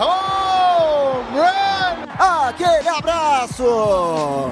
Home run! Aquele abraço.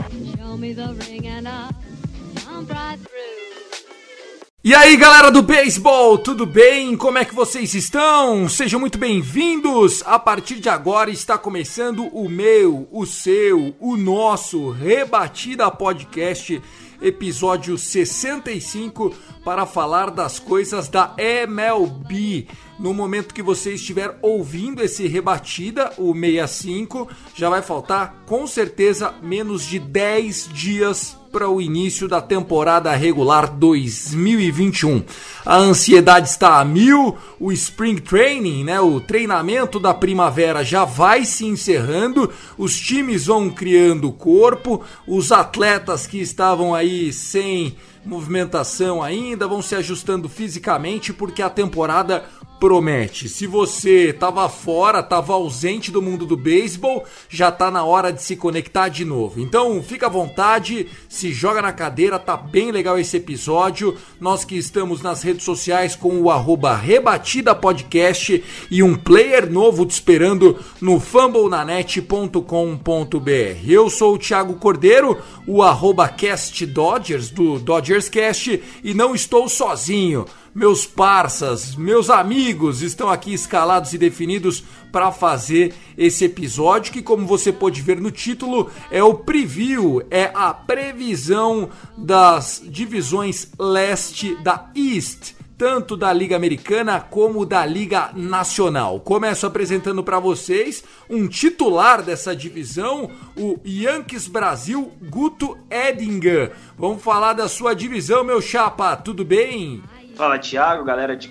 E aí galera do beisebol, tudo bem? Como é que vocês estão? Sejam muito bem-vindos! A partir de agora está começando o meu, o seu, o nosso Rebatida Podcast, episódio 65, para falar das coisas da MLB. No momento que você estiver ouvindo esse Rebatida, o 65, já vai faltar com certeza menos de 10 dias para o início da temporada regular 2021. A ansiedade está a mil, o Spring Training, né, o treinamento da primavera já vai se encerrando, os times vão criando corpo, os atletas que estavam aí sem movimentação ainda vão se ajustando fisicamente porque a temporada promete. Se você estava fora, estava ausente do mundo do beisebol, já tá na hora de se conectar de novo. Então, fica à vontade, se joga na cadeira, tá bem legal esse episódio. Nós que estamos nas redes sociais com o arroba Rebatida Podcast e um player novo te esperando no fumblenanet.com.br. Eu sou o Thiago Cordeiro, o arroba Cast Dodgers, do Dodgers Cast, e não estou sozinho meus parças, meus amigos estão aqui escalados e definidos para fazer esse episódio que, como você pode ver no título, é o preview, é a previsão das divisões leste da East tanto da Liga Americana como da Liga Nacional. Começo apresentando para vocês um titular dessa divisão, o Yankees Brasil, Guto Edinger. Vamos falar da sua divisão, meu chapa, tudo bem? Fala Thiago, galera de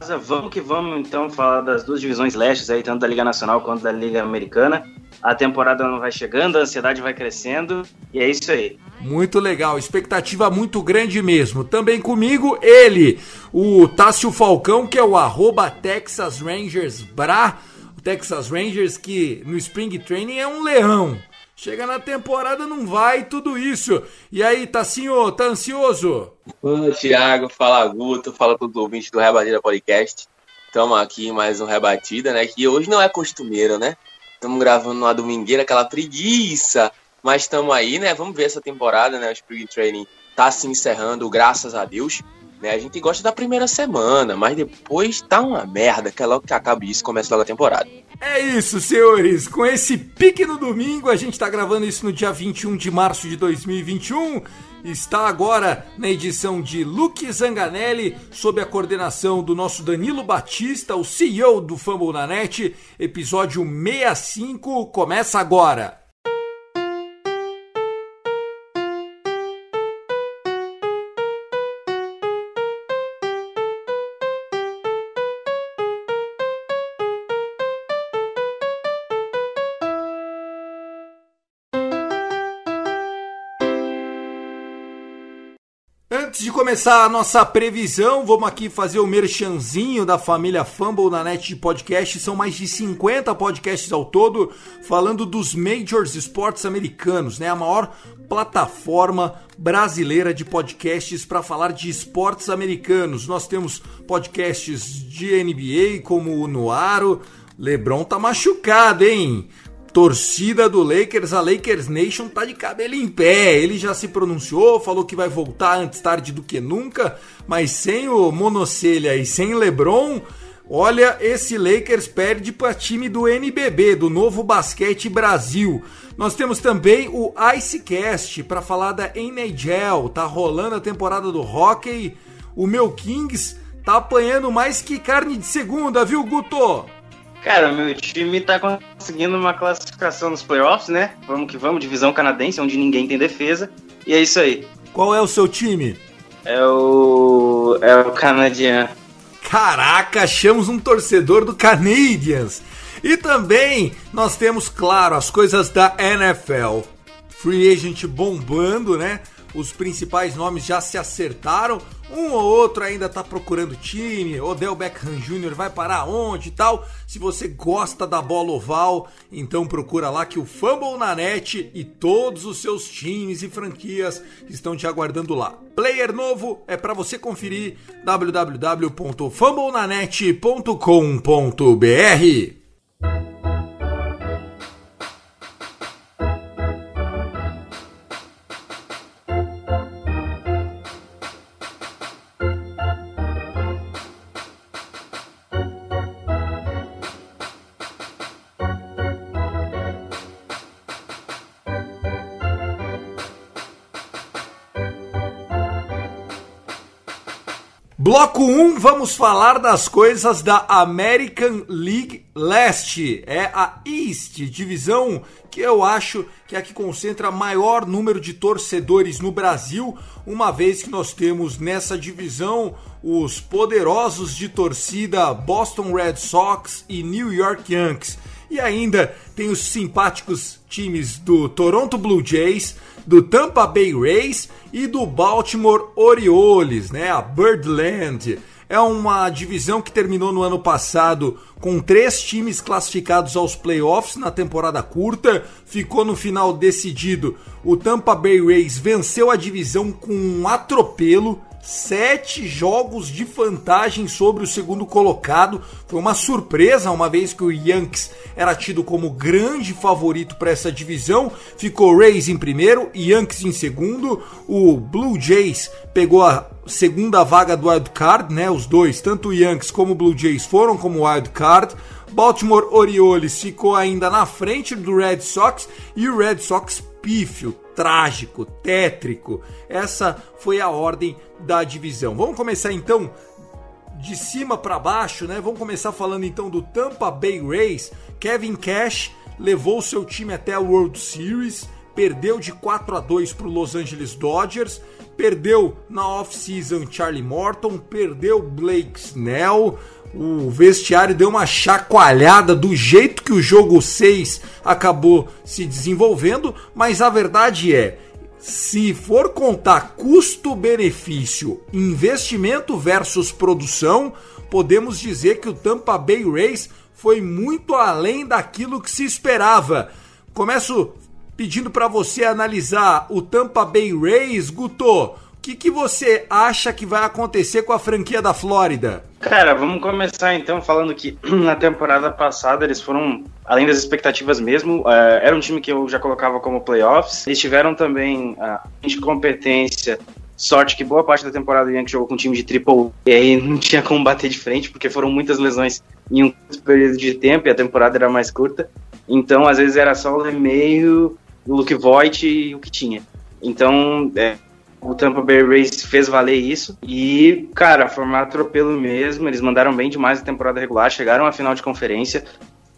casa. Vamos que vamos então falar das duas divisões lestes aí, tanto da Liga Nacional quanto da Liga Americana. A temporada não vai chegando, a ansiedade vai crescendo e é isso aí. Muito legal, expectativa muito grande mesmo. Também comigo, ele, o Tássio Falcão, que é o arroba Texas Rangers Bra. O Texas Rangers que no Spring Training é um leão. Chega na temporada, não vai tudo isso. E aí, Tassinho, tá ansioso? Fala, Thiago, fala Guto, fala todos os ouvintes do Rebatida Podcast. Estamos aqui em mais um Rebatida, né? Que hoje não é costumeiro, né? Estamos gravando numa domingueira, aquela preguiça. Mas estamos aí, né? Vamos ver essa temporada, né? O Spring Training tá se encerrando, graças a Deus. Né? A gente gosta da primeira semana, mas depois tá uma merda, que é logo que acaba isso começa logo a temporada. É isso, senhores. Com esse pique no domingo, a gente tá gravando isso no dia 21 de março de 2021. Está agora na edição de Luke Zanganelli, sob a coordenação do nosso Danilo Batista, o CEO do Fumble na Net. Episódio 65 começa agora. Antes de começar a nossa previsão, vamos aqui fazer o merchanzinho da família Fumble na net de podcast. São mais de 50 podcasts ao todo, falando dos Majors Esportes Americanos, né? A maior plataforma brasileira de podcasts para falar de esportes americanos. Nós temos podcasts de NBA, como o Noaro. Lebron tá machucado, hein? Torcida do Lakers, a Lakers Nation tá de cabelo em pé. Ele já se pronunciou, falou que vai voltar antes tarde do que nunca, mas sem o Monocelha e sem LeBron, olha, esse Lakers perde para time do NBB, do Novo Basquete Brasil. Nós temos também o Icecast para falar da NHL. Tá rolando a temporada do hockey. O meu Kings tá apanhando mais que carne de segunda, viu, Guto? Cara, meu time tá conseguindo uma classificação nos playoffs, né? Vamos que vamos, divisão canadense, onde ninguém tem defesa. E é isso aí. Qual é o seu time? É o. É o canadiano. Caraca, achamos um torcedor do Canadiens. E também nós temos, claro, as coisas da NFL. Free agent bombando, né? Os principais nomes já se acertaram. Um ou outro ainda tá procurando time. Odell Beckham Jr. vai parar onde e tal. Se você gosta da bola oval, então procura lá que o Fumble na net e todos os seus times e franquias estão te aguardando lá. Player novo é para você conferir www.fumblenanet.com.br. Bloco 1, vamos falar das coisas da American League Leste. É a East, divisão que eu acho que é a que concentra maior número de torcedores no Brasil, uma vez que nós temos nessa divisão os poderosos de torcida Boston Red Sox e New York Yankees. E ainda tem os simpáticos times do Toronto Blue Jays, do Tampa Bay Rays e do Baltimore Orioles, né? A Birdland. É uma divisão que terminou no ano passado com três times classificados aos playoffs na temporada curta. Ficou no final decidido. O Tampa Bay Rays venceu a divisão com um atropelo sete jogos de vantagem sobre o segundo colocado. Foi uma surpresa, uma vez que o Yankees era tido como grande favorito para essa divisão. Ficou Rays em primeiro, Yankees em segundo. O Blue Jays pegou a segunda vaga do wild card, né? Os dois, tanto o Yankees como o Blue Jays foram como wild card. Baltimore Orioles ficou ainda na frente do Red Sox e o Red Sox pífio, trágico, tétrico. Essa foi a ordem da divisão. Vamos começar então de cima para baixo, né? Vamos começar falando então do Tampa Bay Rays. Kevin Cash levou seu time até a World Series, perdeu de 4 a 2 para o Los Angeles Dodgers, perdeu na off-season Charlie Morton, perdeu Blake Snell, o vestiário deu uma chacoalhada do jeito que o jogo 6 acabou se desenvolvendo, mas a verdade é, se for contar custo-benefício, investimento versus produção, podemos dizer que o Tampa Bay Rays foi muito além daquilo que se esperava. Começo pedindo para você analisar o Tampa Bay Rays, Guto que, que você acha que vai acontecer com a franquia da Flórida? Cara, vamos começar então falando que na temporada passada eles foram além das expectativas mesmo. Uh, era um time que eu já colocava como playoffs. Eles tiveram também a uh, competência. Sorte que boa parte da temporada o Yankees jogou com um time de triple e aí não tinha como bater de frente, porque foram muitas lesões em um período de tempo e a temporada era mais curta. Então, às vezes era só o e-mail, o Luke Voigt e o que tinha. Então, é, o Tampa Bay Rays fez valer isso. E, cara, formato atropelo mesmo. Eles mandaram bem demais a temporada regular, chegaram à final de conferência,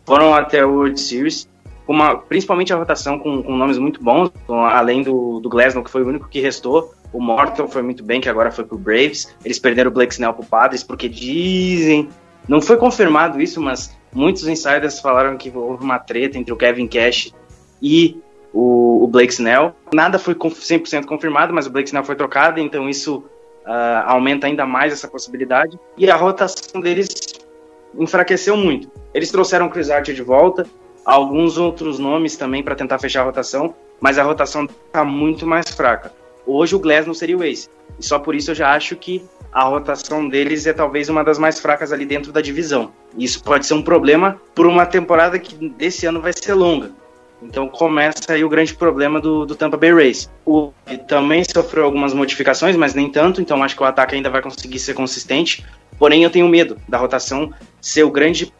foram até o World Series. Uma, principalmente a rotação com, com nomes muito bons, além do, do Glasnow, que foi o único que restou. O Morton foi muito bem, que agora foi pro Braves. Eles perderam o Blake Snell pro Padres, porque dizem. Não foi confirmado isso, mas muitos insiders falaram que houve uma treta entre o Kevin Cash e o, o Blake Snell. Nada foi 100% confirmado, mas o Blake Snell foi trocado, então isso uh, aumenta ainda mais essa possibilidade. E a rotação deles enfraqueceu muito. Eles trouxeram o Chris Archer de volta, alguns outros nomes também para tentar fechar a rotação, mas a rotação está muito mais fraca. Hoje o Glass não seria o ace. E só por isso eu já acho que a rotação deles é talvez uma das mais fracas ali dentro da divisão. Isso pode ser um problema por uma temporada que desse ano vai ser longa. Então começa aí o grande problema do, do Tampa Bay Rays. O também sofreu algumas modificações, mas nem tanto, então acho que o ataque ainda vai conseguir ser consistente. Porém, eu tenho medo da rotação ser o grande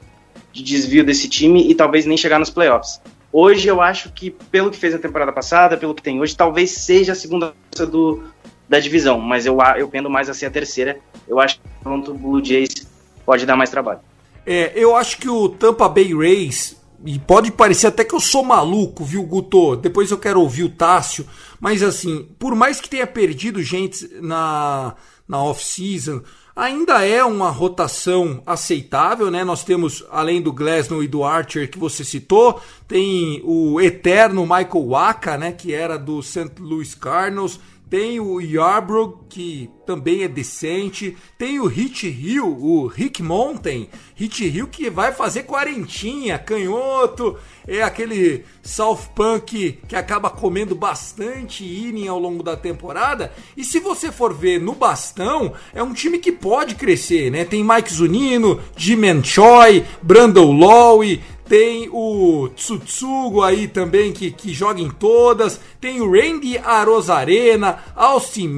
desvio desse time e talvez nem chegar nos playoffs. Hoje eu acho que, pelo que fez na temporada passada, pelo que tem hoje, talvez seja a segunda força do, da divisão, mas eu, eu pendo mais a ser a terceira. Eu acho que o Blue Jays pode dar mais trabalho. É, eu acho que o Tampa Bay Rays e pode parecer até que eu sou maluco, viu, Guto? Depois eu quero ouvir o Tássio. Mas assim, por mais que tenha perdido gente na, na off-season, ainda é uma rotação aceitável, né? Nós temos, além do Glasnow e do Archer que você citou, tem o eterno Michael Waka, né? Que era do St. Louis Cardinals. Tem o Yarbrough, que também é decente. Tem o Hit Hill, o Rick Mountain. Hit Hill que vai fazer quarentinha, canhoto. É aquele South Punk que acaba comendo bastante inning ao longo da temporada. E se você for ver no bastão, é um time que pode crescer, né? Tem Mike Zunino, Jim Choi, Brandon Lowe, tem o Tsutsugo aí também que, que joga em todas, tem o Randy Arozarena, Austin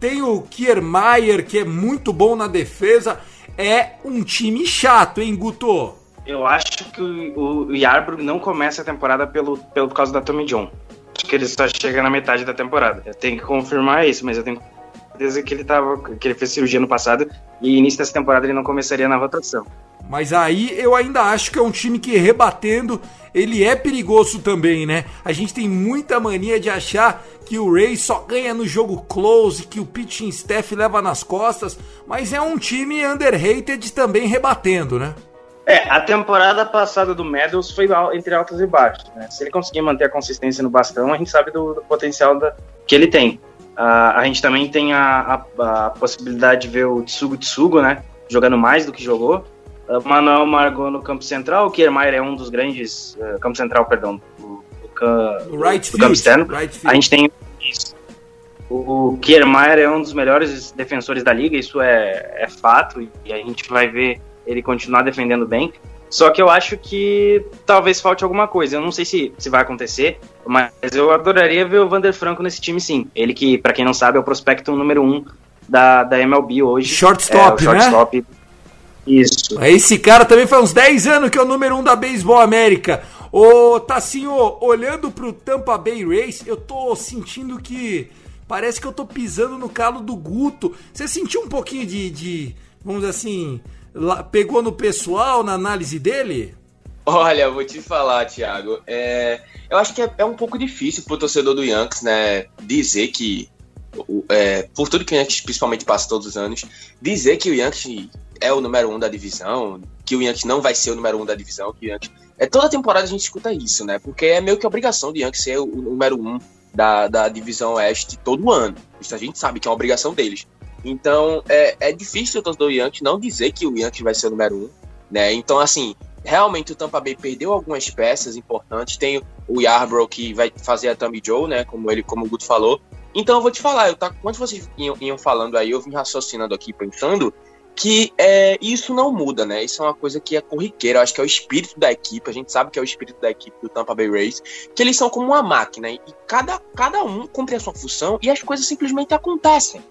tem o Kiermaier que é muito bom na defesa. É um time chato, hein, Guto? Eu acho que o, Yarbrough não começa a temporada pelo, pelo causa da Tommy John. Acho que ele só chega na metade da temporada. Eu tenho que confirmar isso, mas eu tenho certeza que ele tava, que ele fez cirurgia no passado e início dessa temporada ele não começaria na rotação. Mas aí eu ainda acho que é um time que rebatendo, ele é perigoso também, né? A gente tem muita mania de achar que o Ray só ganha no jogo close, que o pitching staff leva nas costas, mas é um time underrated também rebatendo, né? É, a temporada passada do Medals foi entre altos e baixos. Né? Se ele conseguir manter a consistência no bastão, a gente sabe do, do potencial da, que ele tem. Uh, a gente também tem a, a, a, possibilidade de ver o Tsugo Tsugo, né? Jogando mais do que jogou. Manuel Margot no campo central, o Kiermaier é um dos grandes. Uh, campo central, perdão. Do, do, do right do campo externo. Right a gente tem isso. O Kiermaier é um dos melhores defensores da liga, isso é, é fato, e a gente vai ver ele continuar defendendo bem. Só que eu acho que talvez falte alguma coisa. Eu não sei se, se vai acontecer, mas eu adoraria ver o Vander Franco nesse time sim. Ele que, para quem não sabe, é o prospecto número um da, da MLB hoje. Shortstop, é, shortstop. né? Isso. Esse cara também faz uns 10 anos que é o número um da Beisebol América. Ô, Tassinho, olhando pro Tampa Bay Race, eu tô sentindo que parece que eu tô pisando no calo do Guto. Você sentiu um pouquinho de, de vamos dizer assim, lá, pegou no pessoal na análise dele? Olha, vou te falar, Thiago. É, eu acho que é, é, um pouco difícil pro torcedor do Yankees, né, dizer que, é, por tudo que o Yankees principalmente passa todos os anos, dizer que o Yankees é o número um da divisão, que o Yankees não vai ser o número um da divisão, que o Yankees... É, toda temporada a gente escuta isso, né, porque é meio que obrigação do Yankees ser o número um da, da divisão oeste todo ano. Isso a gente sabe que é uma obrigação deles. Então, é, é difícil o torcedor do Yankees não dizer que o Yankees vai ser o número um, né? Então, assim, realmente o Tampa Bay perdeu algumas peças importantes. Tem o Yarbrough que vai fazer a Tommy Joe, né? Como ele, como o Guto falou. Então, eu vou te falar, eu tá, quando vocês iam, iam falando aí, eu vim raciocinando aqui, pensando que é, isso não muda, né? Isso é uma coisa que é corriqueira. Eu acho que é o espírito da equipe. A gente sabe que é o espírito da equipe do Tampa Bay Rays, que eles são como uma máquina e cada, cada um cumpre a sua função e as coisas simplesmente acontecem.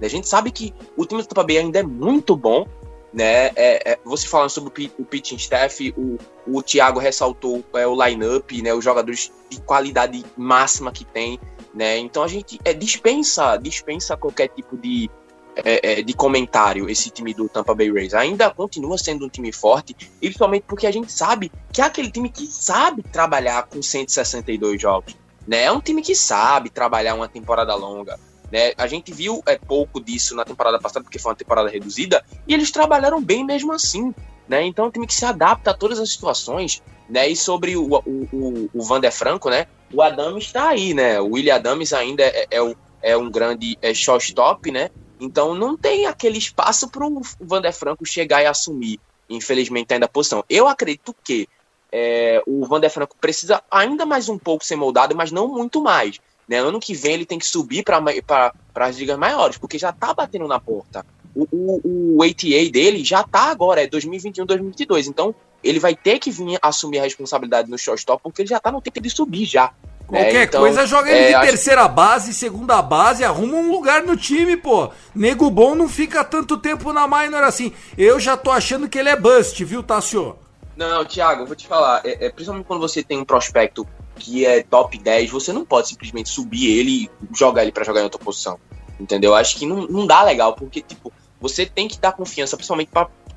A gente sabe que o time do Tampa Bay ainda é muito bom, né? É, é, você falando sobre o, pitching staff, o, o Thiago ressaltou é, o line-up, né? Os jogadores de qualidade máxima que tem, né? Então a gente é, dispensa, dispensa qualquer tipo de, é, é, de comentário esse time do Tampa Bay Rays. Ainda continua sendo um time forte, principalmente porque a gente sabe que é aquele time que sabe trabalhar com 162 jogos. Né? É um time que sabe trabalhar uma temporada longa. Né? A gente viu é, pouco disso na temporada passada, porque foi uma temporada reduzida, e eles trabalharam bem mesmo assim. Né? Então é um time que se adapta a todas as situações. Né? E sobre o, o, o, o Van Franco, né? o Adams está aí, né? O William Adams ainda é, é, é um grande é, shortstop, né? Então não tem aquele espaço para o Van der Franco chegar e assumir, infelizmente, ainda a posição. Eu acredito que é, o Van der Franco precisa ainda mais um pouco ser moldado, mas não muito mais. Né? Ano que vem ele tem que subir para as ligas maiores, porque já tá batendo na porta. O, o, o ATA dele já tá agora, é 2021, 2022. Então ele vai ter que vir assumir a responsabilidade no shortstop, porque ele já tá no tempo de subir já. Né? Qualquer então, coisa joga ele é, de terceira acho... base, segunda base, arruma um lugar no time, pô. Nego bom não fica tanto tempo na minor assim. Eu já tô achando que ele é bust, viu, Tassio? Não, Thiago, vou te falar. É, é, principalmente quando você tem um prospecto que é top 10, você não pode simplesmente subir ele e jogar ele para jogar em outra posição. Entendeu? Acho que não, não dá legal, porque, tipo, você tem que dar confiança, principalmente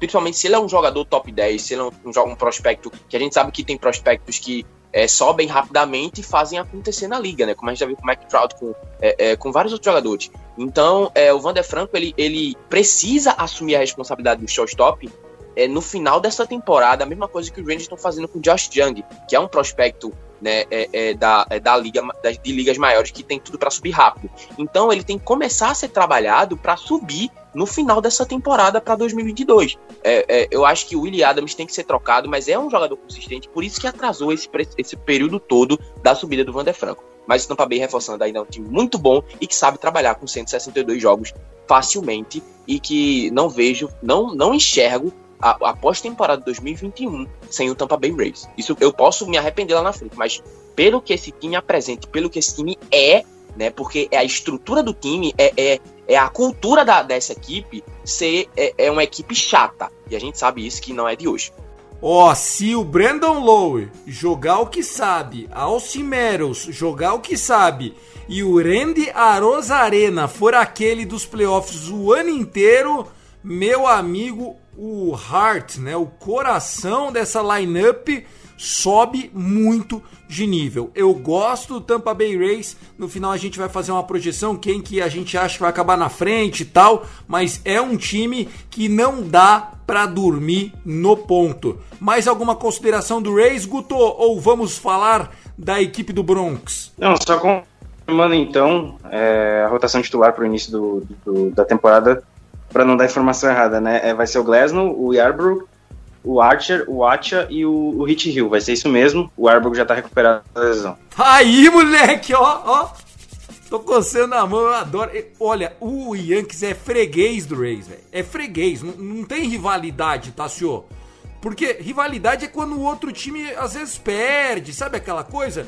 principalmente se ele é um jogador top 10, se ele é um, um, prospecto, que a gente sabe que tem prospectos que é, sobem rapidamente e fazem acontecer na liga, né? Como a gente já viu com o Mike Trout, com, é, é, com vários outros jogadores. Então, é, o Vander Franco, ele, ele precisa assumir a responsabilidade do shortstop é, no final dessa temporada, a mesma coisa que os Rangers estão fazendo com o Josh Young, que é um prospecto né, é, é, da, é, da liga das, de ligas maiores que tem tudo para subir rápido. Então ele tem que começar a ser trabalhado para subir no final dessa temporada para 2022. É, é, eu acho que o Willie Adams tem que ser trocado, mas é um jogador consistente, por isso que atrasou esse, esse período todo da subida do Vander Franco. Mas o Tampa Bay reforçando ainda é um time muito bom e que sabe trabalhar com 162 jogos facilmente e que não vejo, não, não enxergo a, a pós-temporada 2021 sem o Tampa Bay Rays. Isso eu posso me arrepender lá na frente, mas pelo que esse time apresenta, pelo que esse time é, né? Porque é a estrutura do time, é, é, é a cultura da, dessa equipe ser é, é, uma equipe chata. E a gente sabe isso que não é de hoje. Ó, oh, se o Brandon Lowe jogar o que sabe, Meadows jogar o que sabe e o Randy Arozarena for aquele dos playoffs o ano inteiro, meu amigo, o heart, né, o coração dessa lineup sobe muito de nível. Eu gosto do Tampa Bay Rays. No final a gente vai fazer uma projeção quem que a gente acha que vai acabar na frente e tal, mas é um time que não dá para dormir no ponto. Mais alguma consideração do Rays, Guto, ou vamos falar da equipe do Bronx? Não, só confirmando então é, a rotação titular para o início do, do, da temporada para não dar informação errada, né? É, vai ser o Glasnow, o Yarbrough, o Archer, o Acha e o, o Hit Hill. Vai ser isso mesmo. O Yarbrough já tá recuperado da lesão. Aí, moleque, ó, ó. Tô coçando a mão, eu adoro. Olha, o Yankees é freguês do Rays, velho. É freguês, não, não tem rivalidade, tá, senhor? Porque rivalidade é quando o outro time às vezes perde, sabe aquela coisa?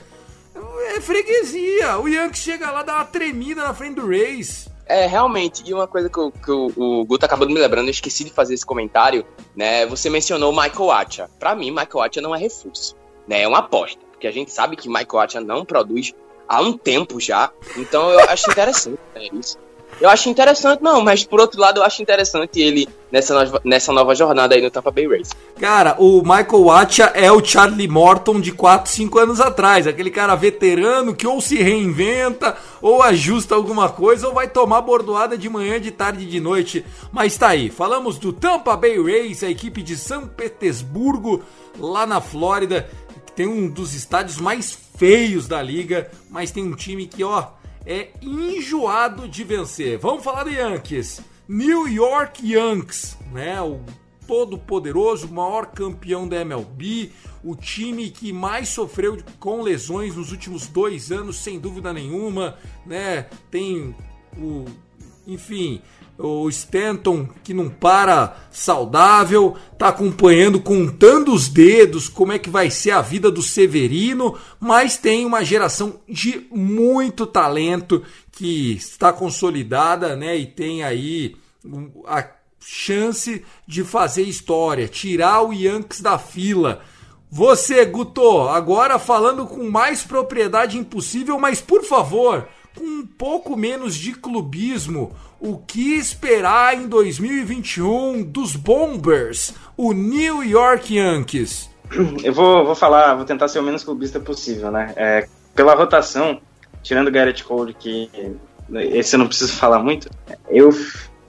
É freguesia. O Yankees chega lá, dá uma tremida na frente do Rays. É, realmente, e uma coisa que, o, que o, o Guto acabou de me lembrando, eu esqueci de fazer esse comentário, né? Você mencionou o Michael Acha. Pra mim, Michael Acha não é reforço, né? É uma aposta, porque a gente sabe que Michael Acha não produz há um tempo já, então eu acho interessante né, isso. Eu acho interessante, não, mas por outro lado, eu acho interessante ele nessa nova, nessa nova jornada aí no Tampa Bay Rays. Cara, o Michael Watcha é o Charlie Morton de 4, 5 anos atrás. Aquele cara veterano que ou se reinventa, ou ajusta alguma coisa, ou vai tomar bordoada de manhã, de tarde e de noite. Mas tá aí, falamos do Tampa Bay Rays, a equipe de São Petersburgo, lá na Flórida, que tem um dos estádios mais feios da liga, mas tem um time que, ó é enjoado de vencer. Vamos falar do Yankees. New York Yankees, né? O todo poderoso, maior campeão da MLB, o time que mais sofreu com lesões nos últimos dois anos, sem dúvida nenhuma, né? Tem o, enfim, o Stanton que não para saudável, tá acompanhando, contando os dedos como é que vai ser a vida do Severino, mas tem uma geração de muito talento que está consolidada, né? E tem aí a chance de fazer história, tirar o Yankees da fila. Você, Guto, agora falando com mais propriedade impossível, mas por favor, com um pouco menos de clubismo, o que esperar em 2021 dos Bombers, o New York Yankees? Eu vou, vou falar, vou tentar ser o menos clubista possível, né? É, pela rotação, tirando o Garrett Cole, que esse eu não preciso falar muito, eu,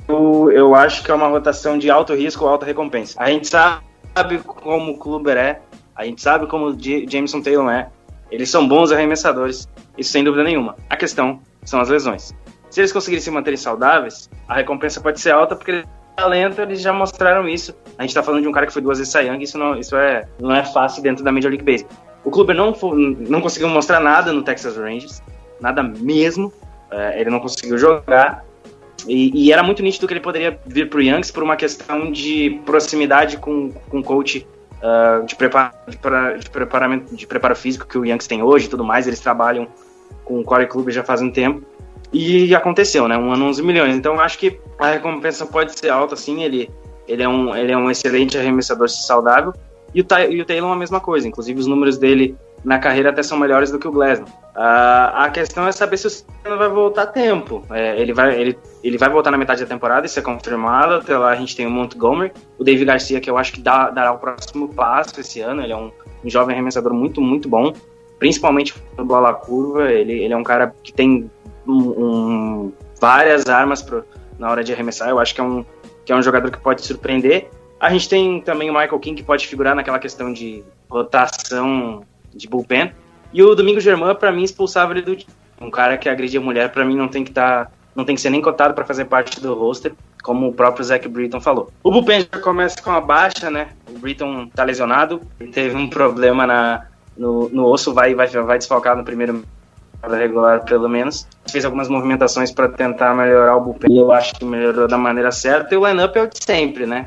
eu, eu acho que é uma rotação de alto risco, alta recompensa. A gente sabe como o Kluber é, a gente sabe como o Jameson Taylor é, eles são bons arremessadores, isso sem dúvida nenhuma. A questão são as lesões. Se eles conseguirem se manterem saudáveis, a recompensa pode ser alta, porque talento, eles já mostraram isso. A gente tá falando de um cara que foi duas vezes Cy isso não, isso é, não é fácil dentro da Major League Baseball. O clube não, não conseguiu mostrar nada no Texas Rangers, nada mesmo. É, ele não conseguiu jogar. E, e, era muito nítido que ele poderia vir pro Yankees por uma questão de proximidade com, com o coach uh, de, preparo, de, de, preparamento, de preparo físico que o Yankees tem hoje e tudo mais. Eles trabalham com o Corey Club já faz um tempo. E aconteceu, né? Um ano, 11 milhões. Então acho que a recompensa pode ser alta, sim. Ele, ele, é, um, ele é um excelente arremessador saudável. E o, e o Taylor a mesma coisa, inclusive os números dele na carreira até são melhores do que o Glasnow. Uh, a questão é saber se o Senna vai voltar a tempo. É, ele, vai, ele, ele vai voltar na metade da temporada, isso é confirmado. Até lá a gente tem o Montgomery, o David Garcia, que eu acho que dá, dará o próximo passo esse ano. Ele é um, um jovem arremessador muito, muito bom, principalmente no bola curva. Ele, ele é um cara que tem um, várias armas pro, na hora de arremessar. Eu acho que é, um, que é um jogador que pode surpreender. A gente tem também o Michael King, que pode figurar naquela questão de rotação de bullpen. E o Domingo Germán, para mim, expulsava ele do. Um cara que agride a mulher, para mim, não tem que estar. Tá, não tem que ser nem cotado para fazer parte do roster, como o próprio Zach Britton falou. O bullpen já começa com a baixa, né? O Britton tá lesionado, teve um problema na, no, no osso, vai, vai, vai desfalcar no primeiro regular, pelo menos. Fez algumas movimentações para tentar melhorar o bullpen e eu acho que melhorou da maneira certa. E o lineup é o de sempre, né?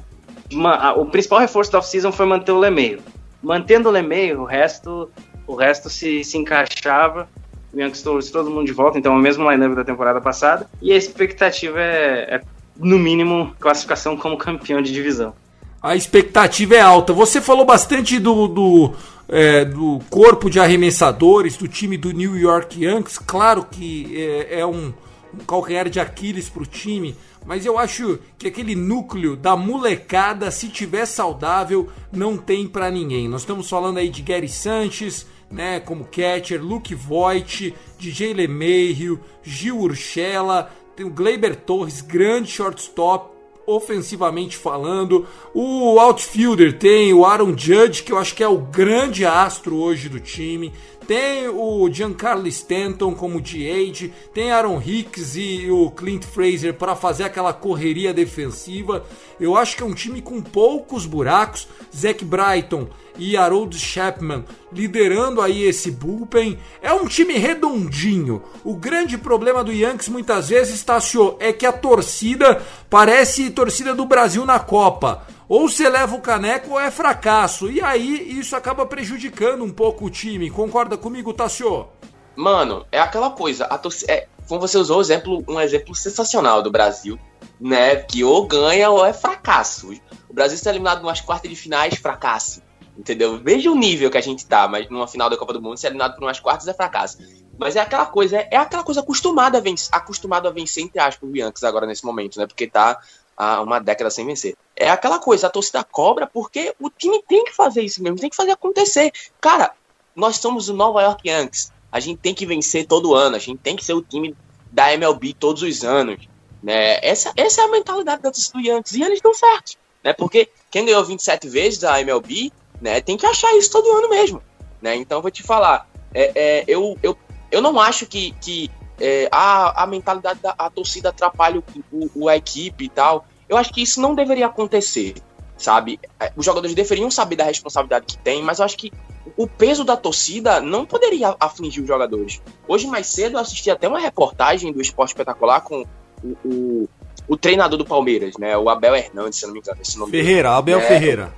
O principal reforço da off-season foi manter o LeMayo. Mantendo o LeMayo, o resto o resto se, se encaixava. O Yankees trouxe todo mundo de volta, então é o mesmo lineup da temporada passada. E a expectativa é, é, no mínimo, classificação como campeão de divisão. A expectativa é alta. Você falou bastante do, do, é, do corpo de arremessadores do time do New York Yankees. Claro que é, é um, um calcanhar de Aquiles para o time, mas eu acho que aquele núcleo da molecada, se tiver saudável, não tem para ninguém. Nós estamos falando aí de Gary Sanches, né, como catcher, Luke Voigt, DJ LeMahieu, Gil Urshela, tem o Gleyber Torres, grande shortstop, ofensivamente falando. O outfielder tem o Aaron Judge, que eu acho que é o grande astro hoje do time. Tem o Giancarlo Stanton como DH, tem Aaron Hicks e o Clint Fraser para fazer aquela correria defensiva. Eu acho que é um time com poucos buracos. Zach Brighton e Harold Chapman liderando aí esse bullpen. É um time redondinho. O grande problema do Yankees muitas vezes, Tassio, é que a torcida parece torcida do Brasil na Copa ou você leva o caneco ou é fracasso. E aí isso acaba prejudicando um pouco o time. Concorda comigo, Tassio? Mano, é aquela coisa. A torcida, é, como você usou exemplo, um exemplo sensacional do Brasil, né? Que ou ganha ou é fracasso. O Brasil está eliminado nas quartas de finais, fracasso. Entendeu? Veja o nível que a gente tá, mas numa final da Copa do Mundo, ser eliminado por umas quartas é fracasso. Mas é aquela coisa, é, é aquela coisa acostumada a vencer, acostumado a vencer, entre aspas, o Yankees agora nesse momento, né? Porque tá há uma década sem vencer. É aquela coisa, a torcida cobra porque o time tem que fazer isso mesmo, tem que fazer acontecer. Cara, nós somos o Nova York Yankees. A gente tem que vencer todo ano, a gente tem que ser o time da MLB todos os anos. Né? Essa, essa é a mentalidade da torcida Yankees e eles estão certos. Né? Porque quem ganhou 27 vezes a MLB né, tem que achar isso todo ano mesmo. Né? Então, vou te falar, é, é, eu, eu, eu não acho que, que é, a, a mentalidade da a torcida atrapalha o, o, a equipe e tal. Eu acho que isso não deveria acontecer, sabe? É, os jogadores deveriam saber da responsabilidade que tem, mas eu acho que o peso da torcida não poderia afligir os jogadores. Hoje, mais cedo, eu assisti até uma reportagem do Esporte Espetacular com o, o, o treinador do Palmeiras, né? O Abel Hernandes, se não me engano, esse nome Ferreira, dele. Abel é, Ferreira.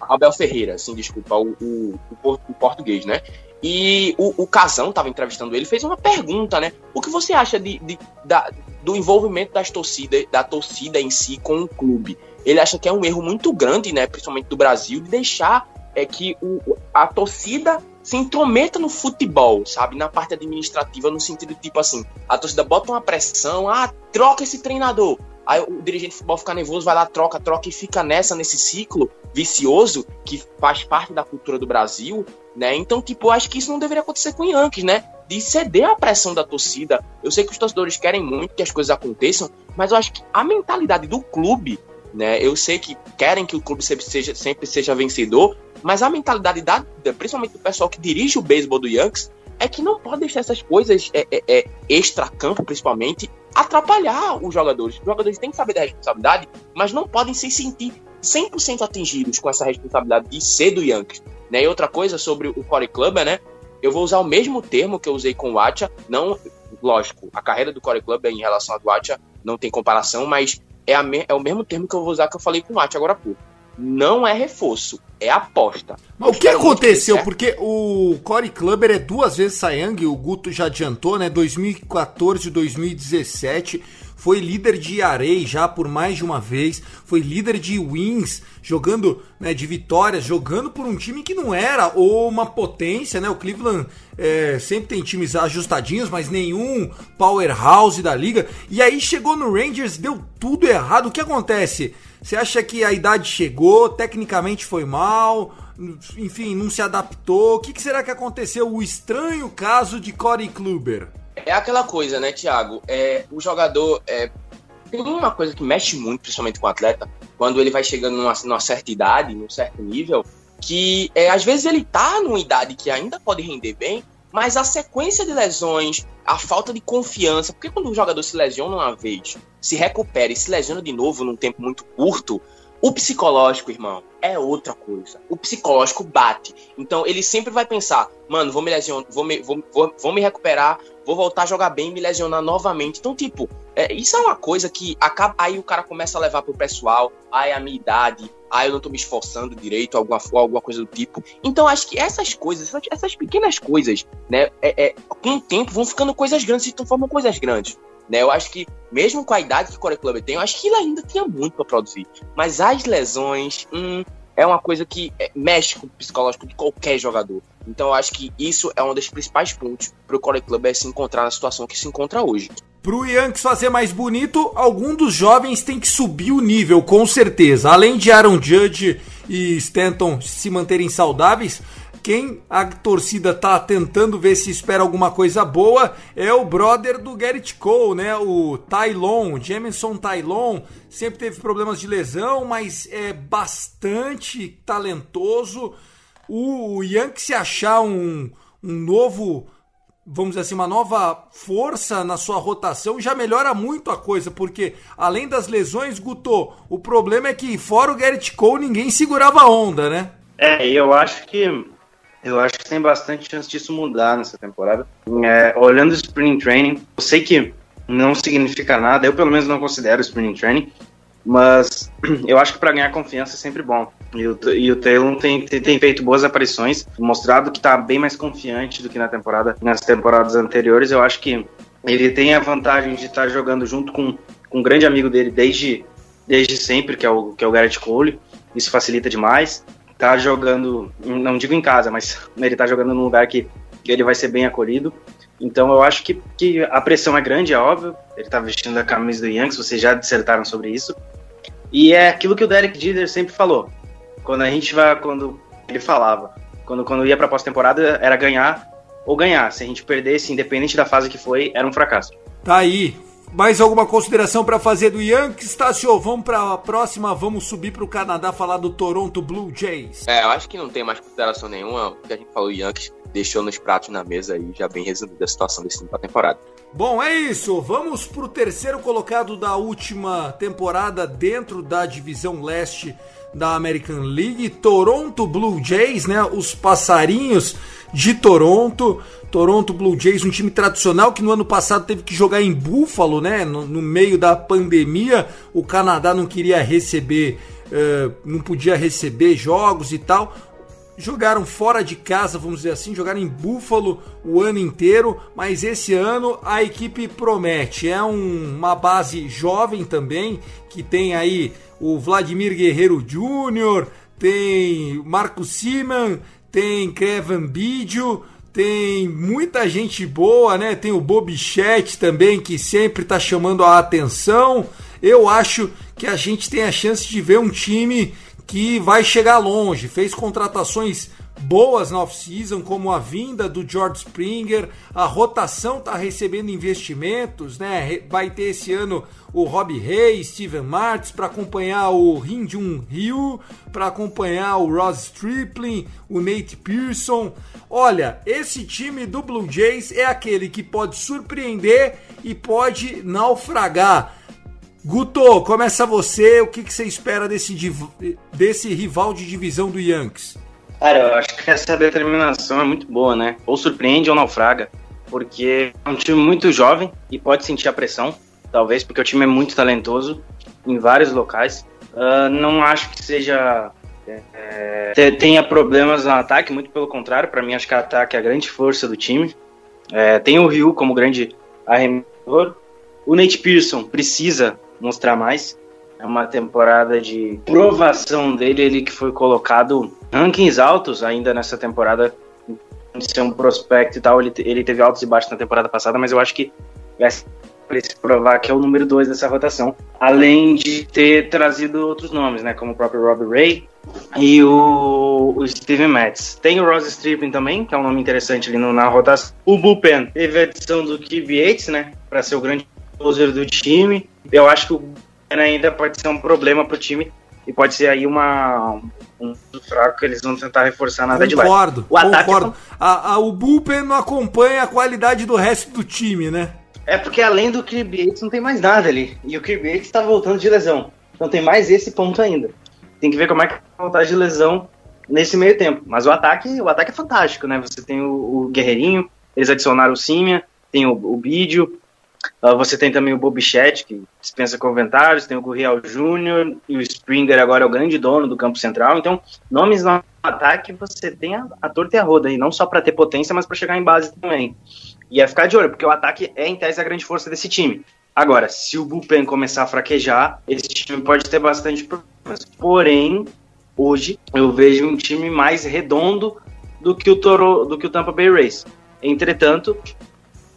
Abel Ferreira, sim, desculpa, o, o, o, português, né? E o, o Casão estava entrevistando ele, fez uma pergunta, né? O que você acha de, de da, do envolvimento das torcidas, da torcida em si com o clube? Ele acha que é um erro muito grande, né? Principalmente do Brasil, de deixar é que o, a torcida se intrometa no futebol, sabe? Na parte administrativa, no sentido tipo assim, a torcida bota uma pressão, ah, troca esse treinador. Aí o dirigente de futebol fica nervoso, vai lá, troca, troca e fica nessa, nesse ciclo vicioso que faz parte da cultura do Brasil, né? Então, tipo, acho que isso não deveria acontecer com o Yankees, né? De ceder à pressão da torcida. Eu sei que os torcedores querem muito que as coisas aconteçam, mas eu acho que a mentalidade do clube, né? Eu sei que querem que o clube sempre seja, sempre seja vencedor, mas a mentalidade da, principalmente do pessoal que dirige o beisebol do Yankees é que não pode deixar essas coisas é, é, é, extra-campo, principalmente, atrapalhar os jogadores. Os jogadores têm que saber da responsabilidade, mas não podem se sentir 100% atingidos com essa responsabilidade de ser do Yankees. Né? E outra coisa sobre o Corey Clubber, né? Eu vou usar o mesmo termo que eu usei com o Acha, não, lógico, a carreira do Corey Clubber em relação ao do Acha não tem comparação, mas é, me, é o mesmo termo que eu vou usar que eu falei com o Acha agora há pouco. Não é reforço, é aposta. Mas o que aconteceu? Porque o Corey Clubber é duas vezes Sayang, o Guto já adiantou, né? 2014 e 2017 foi líder de arei já por mais de uma vez, foi líder de wins, jogando né, de vitórias, jogando por um time que não era ou uma potência, né? O Cleveland é, sempre tem times ajustadinhos, mas nenhum powerhouse da liga. E aí chegou no Rangers, deu tudo errado. O que acontece? Você acha que a idade chegou, tecnicamente foi mal? enfim, não se adaptou. O que, que, será que aconteceu? O estranho caso de Corey Kluber. É aquela coisa, né, Thiago? É, o jogador é, tem uma coisa que mexe muito, principalmente com o atleta, quando ele vai chegando numa, numa certa idade, num certo nível, que é, às vezes ele tá numa idade que ainda pode render bem, mas a sequência de lesões, a falta de confiança, porque quando o jogador se lesiona uma vez, se recupera e se lesiona de novo num tempo muito curto, o psicológico, irmão, é outra coisa. O psicológico bate. Então ele sempre vai pensar, mano, vou me lesionar, vou me, vou, vou, vou me recuperar, vou voltar a jogar bem e me lesionar novamente. Então, tipo, é, isso é uma coisa que acaba. Aí o cara começa a levar pro pessoal, ai, a minha idade, ai, eu não tô me esforçando direito, alguma, alguma coisa do tipo. Então, acho que essas coisas, essas, essas pequenas coisas, né, é, é, com o tempo vão ficando coisas grandes, se transformam coisas grandes. Né? Eu acho que, mesmo com a idade que o Corey Club tem, eu acho que ele ainda tinha muito para produzir. Mas as lesões, hum, é uma coisa que é, mexe com o psicológico de qualquer jogador. Então eu acho que isso é um dos principais pontos para o Corey Club é se encontrar na situação que se encontra hoje. Para o Yankees fazer mais bonito, algum dos jovens tem que subir o nível, com certeza. Além de Aaron Judge e Stanton se manterem saudáveis, quem a torcida tá tentando ver se espera alguma coisa boa é o brother do Garrett Cole, né? O Tylon, Jameson Tylon, sempre teve problemas de lesão, mas é bastante talentoso. O Yankee se achar um, um novo, vamos dizer assim, uma nova força na sua rotação já melhora muito a coisa, porque além das lesões, Guto, o problema é que fora o Garrett Cole ninguém segurava a onda, né? É, eu acho que eu acho que tem bastante chance disso mudar nessa temporada. É, olhando o Spring Training, eu sei que não significa nada, eu pelo menos não considero o Spring Training, mas eu acho que para ganhar confiança é sempre bom. E o, e o Taylor tem, tem, tem, feito boas aparições, mostrado que está bem mais confiante do que na temporada, nas temporadas anteriores. Eu acho que ele tem a vantagem de estar tá jogando junto com, com um grande amigo dele desde, desde sempre, que é o, que é o Garrett Cole. Isso facilita demais tá jogando, não digo em casa, mas ele tá jogando num lugar que, ele vai ser bem acolhido. Então eu acho que, que a pressão é grande, é óbvio. Ele tá vestindo a camisa do Yankees, vocês já dissertaram sobre isso. E é aquilo que o Derek Jeter sempre falou. Quando a gente vai, quando ele falava, quando, quando ia pra pós-temporada era ganhar ou ganhar. Se a gente perdesse, independente da fase que foi, era um fracasso. Tá aí, mais alguma consideração para fazer do Yankees, Tassio? Vamos para a próxima, vamos subir para o Canadá falar do Toronto Blue Jays. É, eu acho que não tem mais consideração nenhuma, porque a gente falou Yankees deixou nos pratos na mesa aí, já bem resumida a situação desse time para temporada. Bom, é isso. Vamos para o terceiro colocado da última temporada dentro da divisão leste da American League, Toronto Blue Jays, né? Os passarinhos de Toronto. Toronto Blue Jays, um time tradicional que no ano passado teve que jogar em Buffalo, né? No, no meio da pandemia, o Canadá não queria receber, uh, não podia receber jogos e tal. Jogaram fora de casa, vamos dizer assim, jogaram em Buffalo o ano inteiro, mas esse ano a equipe promete. É um, uma base jovem também, que tem aí o Vladimir Guerreiro Jr., tem Marco Siman, tem Kevin Bidio, tem muita gente boa, né? Tem o Bobichete também, que sempre tá chamando a atenção. Eu acho que a gente tem a chance de ver um time que vai chegar longe. Fez contratações boas na off-season, como a vinda do George Springer, a rotação está recebendo investimentos, né? Vai ter esse ano o Rob Reis, Steven Martins para acompanhar o Jun Ryu, para acompanhar o Ross Stripling, o Nate Pearson. Olha, esse time do Blue Jays é aquele que pode surpreender e pode naufragar. Guto, começa você. O que, que você espera desse, desse rival de divisão do Yankees? Cara, eu acho que essa determinação é muito boa, né? Ou surpreende ou naufraga, porque é um time muito jovem e pode sentir a pressão, talvez, porque o time é muito talentoso em vários locais. Uh, não acho que seja. É, tenha problemas no ataque, muito pelo contrário, para mim acho que o ataque é a grande força do time. É, tem o Ryu como grande arremessador, O Nate Pearson precisa mostrar mais. É uma temporada de provação dele, ele que foi colocado rankings altos ainda nessa temporada de ser um prospecto e tal. Ele, ele teve altos e baixos na temporada passada, mas eu acho que vai se provar que é o número 2 dessa rotação. Além de ter trazido outros nomes, né? Como o próprio Robbie Ray e o, o Steven Matz. Tem o Ross Stripping também, que é um nome interessante ali no, na rotação. O Bullpen teve a adição do Kib Yates, né? Para ser o grande closer do time. Eu acho que o ainda pode ser um problema para o time e pode ser aí uma um fraco que eles vão tentar reforçar na deadline. Concordo, o ataque concordo. É... A, a, o bullpen não acompanha a qualidade do resto do time, né? É porque além do Kirby Yates não tem mais nada ali. E o Kirby Yates tá voltando de lesão. Então tem mais esse ponto ainda. Tem que ver como é que vai voltar de lesão nesse meio tempo. Mas o ataque, o ataque é fantástico, né? Você tem o, o Guerreirinho, eles adicionaram o Simia, tem o, o Bídio, Uh, você tem também o Bobichette, que dispensa comentários, tem o Gurriel Júnior e o Springer agora é o grande dono do campo central. Então, nomes no ataque você tem a, a torta e a roda aí, não só para ter potência, mas para chegar em base também. E é ficar de olho, porque o ataque é, em tese, a grande força desse time. Agora, se o bullpen começar a fraquejar, esse time pode ter bastante problemas. Porém, hoje eu vejo um time mais redondo do que o Toro, do que o Tampa Bay Rays. Entretanto,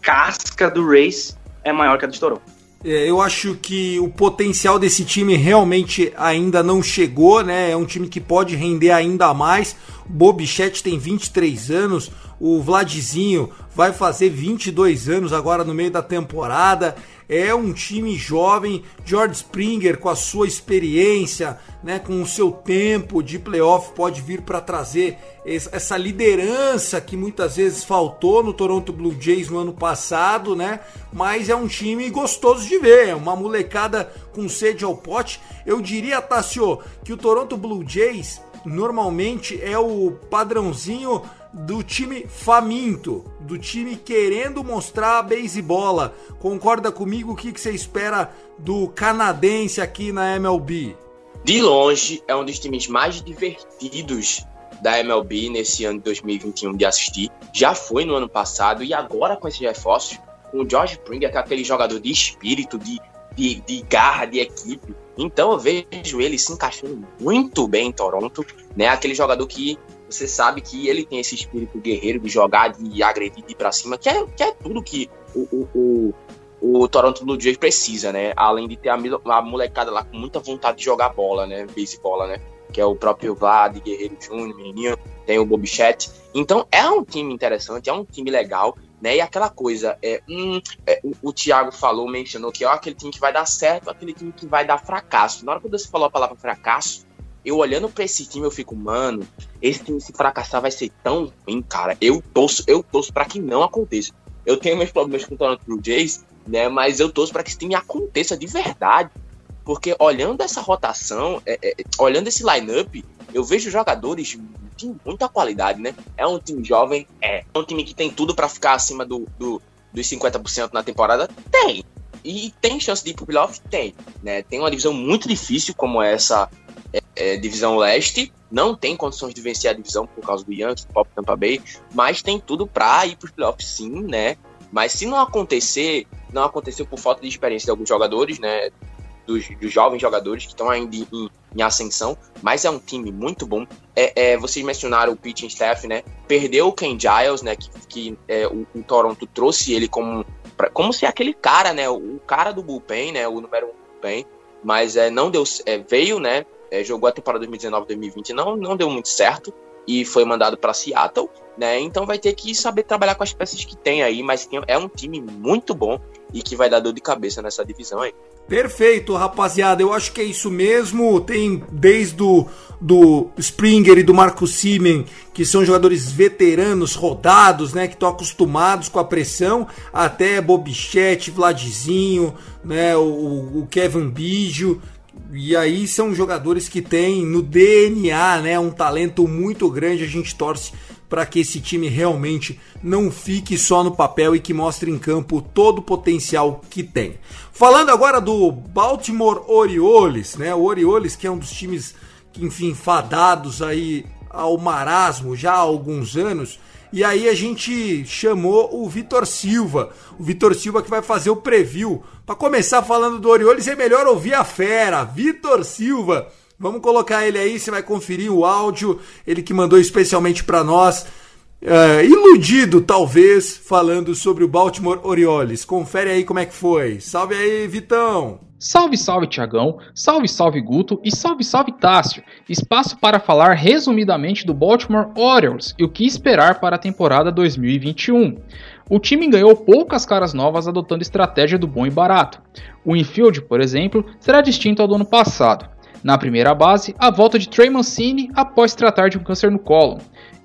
casca do Rays é maior que a de Toronto. É, eu acho que o potencial desse time realmente ainda não chegou, né? É um time que pode render ainda mais. O Bobichette tem 23 anos, o Vladzinho vai fazer 22 anos agora no meio da temporada é um time jovem, George Springer com a sua experiência, né, com o seu tempo de playoff pode vir para trazer essa liderança que muitas vezes faltou no Toronto Blue Jays no ano passado, né? Mas é um time gostoso de ver, é uma molecada com sede ao pote. Eu diria, Tassio, que o Toronto Blue Jays normalmente é o padrãozinho do time faminto, do time querendo mostrar a beisebola. Concorda comigo? O que, você espera do canadense aqui na MLB? De longe, é um dos times mais divertidos da MLB nesse ano de 2021 de assistir. Já foi no ano passado e agora com esse reforço, com o George Springer, que é aquele jogador de espírito, de, de, de garra, de equipe. Então eu vejo ele se encaixando muito bem em Toronto, né? Aquele jogador que você sabe que ele tem esse espírito guerreiro de jogar, de agredir, de ir pra cima, que é, que é tudo que o, o, o, o Toronto Blue Jays precisa, né? Além de ter a, a, molecada lá com muita vontade de jogar bola, né? Basebola, né? Que é o próprio Vlad, Guerreiro Júnior, menininho, tem o Bobichette. Então é um time interessante, é um time legal, né? E aquela coisa, é, hum, é, o, o Thiago falou, mencionou que é aquele time que vai dar certo, aquele time que vai dar fracasso. Na hora que você falou a palavra fracasso, eu olhando para esse time, eu fico, mano, esse time se fracassar vai ser tão ruim, cara. Eu torço, eu torço para que não aconteça. Eu tenho meus problemas com o Toronto Blue Jays, né? Mas eu torço para que esse time aconteça de verdade. Porque olhando essa rotação, é, é, olhando esse lineup, eu vejo jogadores de muita qualidade, né? É um time jovem, é. É um time que tem tudo para ficar acima do, do, dos 50% na temporada? Tem. E tem chance de ir pro playoff? Tem. Né? Tem uma divisão muito difícil como essa é, divisão leste, não tem condições de vencer a divisão por causa do Yankees, do Pop Tampa Bay, mas tem tudo para ir para os playoffs sim, né? Mas se não acontecer, não aconteceu por falta de experiência de alguns jogadores, né? Dos, dos jovens jogadores que estão ainda em, em, ascensão, mas é um time muito bom. É, é, vocês mencionaram o pitching staff, né? Perdeu o Ken Giles, né? Que, que é, o, o, Toronto trouxe ele como, pra, como se aquele cara, né? O, o, cara do bullpen, né? O número um do bullpen, mas é, não deu, é, veio, né? É, jogou a temporada 2019-2020, não, não deu muito certo e foi mandado para Seattle, né? Então vai ter que saber trabalhar com as peças que tem aí, mas é um time muito bom e que vai dar dor de cabeça nessa divisão aí. Perfeito, rapaziada. Eu acho que é isso mesmo. Tem desde o do Springer e do Marco Simen, que são jogadores veteranos, rodados, né, que estão acostumados com a pressão, até Bobichete, Vladzinho, né, o, o Kevin Biggio, e aí são jogadores que têm no DNA, né, um talento muito grande. A gente torce para que esse time realmente não fique só no papel e que mostre em campo todo o potencial que tem. Falando agora do Baltimore Orioles, né? O Orioles que é um dos times enfim, fadados aí ao marasmo já há alguns anos. E aí a gente chamou o Vitor Silva. O Vitor Silva que vai fazer o preview. Para começar falando do Orioles, é melhor ouvir a fera. Vitor Silva. Vamos colocar ele aí, você vai conferir o áudio. Ele que mandou especialmente para nós. Uh, iludido, talvez, falando sobre o Baltimore Orioles. Confere aí como é que foi. Salve aí, Vitão! Salve, salve, Tiagão! Salve, salve, Guto! E salve, salve, Tássio! Espaço para falar resumidamente do Baltimore Orioles e o que esperar para a temporada 2021. O time ganhou poucas caras novas adotando estratégia do bom e barato. O infield, por exemplo, será distinto ao do ano passado. Na primeira base, a volta de Trey Mancini após tratar de um câncer no colo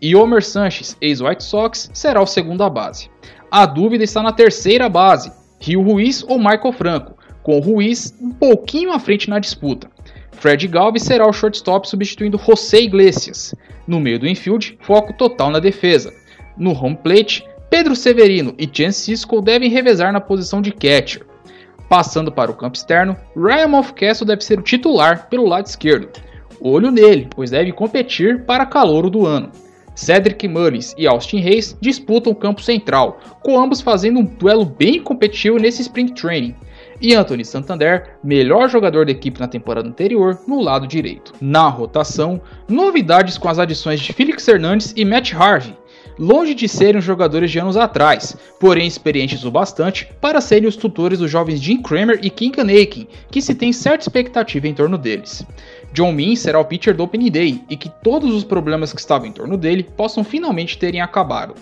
e Homer Sanches, ex-White Sox, será o segunda base. A dúvida está na terceira base, Rio Ruiz ou Michael Franco, com Ruiz um pouquinho à frente na disputa. Fred Galvez será o shortstop substituindo José Iglesias. No meio do infield, foco total na defesa. No home plate, Pedro Severino e Chance Cisco devem revezar na posição de catcher. Passando para o campo externo, Ryan Mountcastle deve ser o titular pelo lado esquerdo. Olho nele, pois deve competir para calouro do ano. Cedric Mullins e Austin Hayes disputam o campo central, com ambos fazendo um duelo bem competitivo nesse Spring Training. E Anthony Santander, melhor jogador da equipe na temporada anterior, no lado direito. Na rotação, novidades com as adições de Felix Hernandes e Matt Harvey, longe de serem jogadores de anos atrás, porém experientes o bastante para serem os tutores dos jovens Jim Kramer e Kim Kanekin, que se tem certa expectativa em torno deles. John Min será o pitcher do Opening Day e que todos os problemas que estavam em torno dele possam finalmente terem acabado.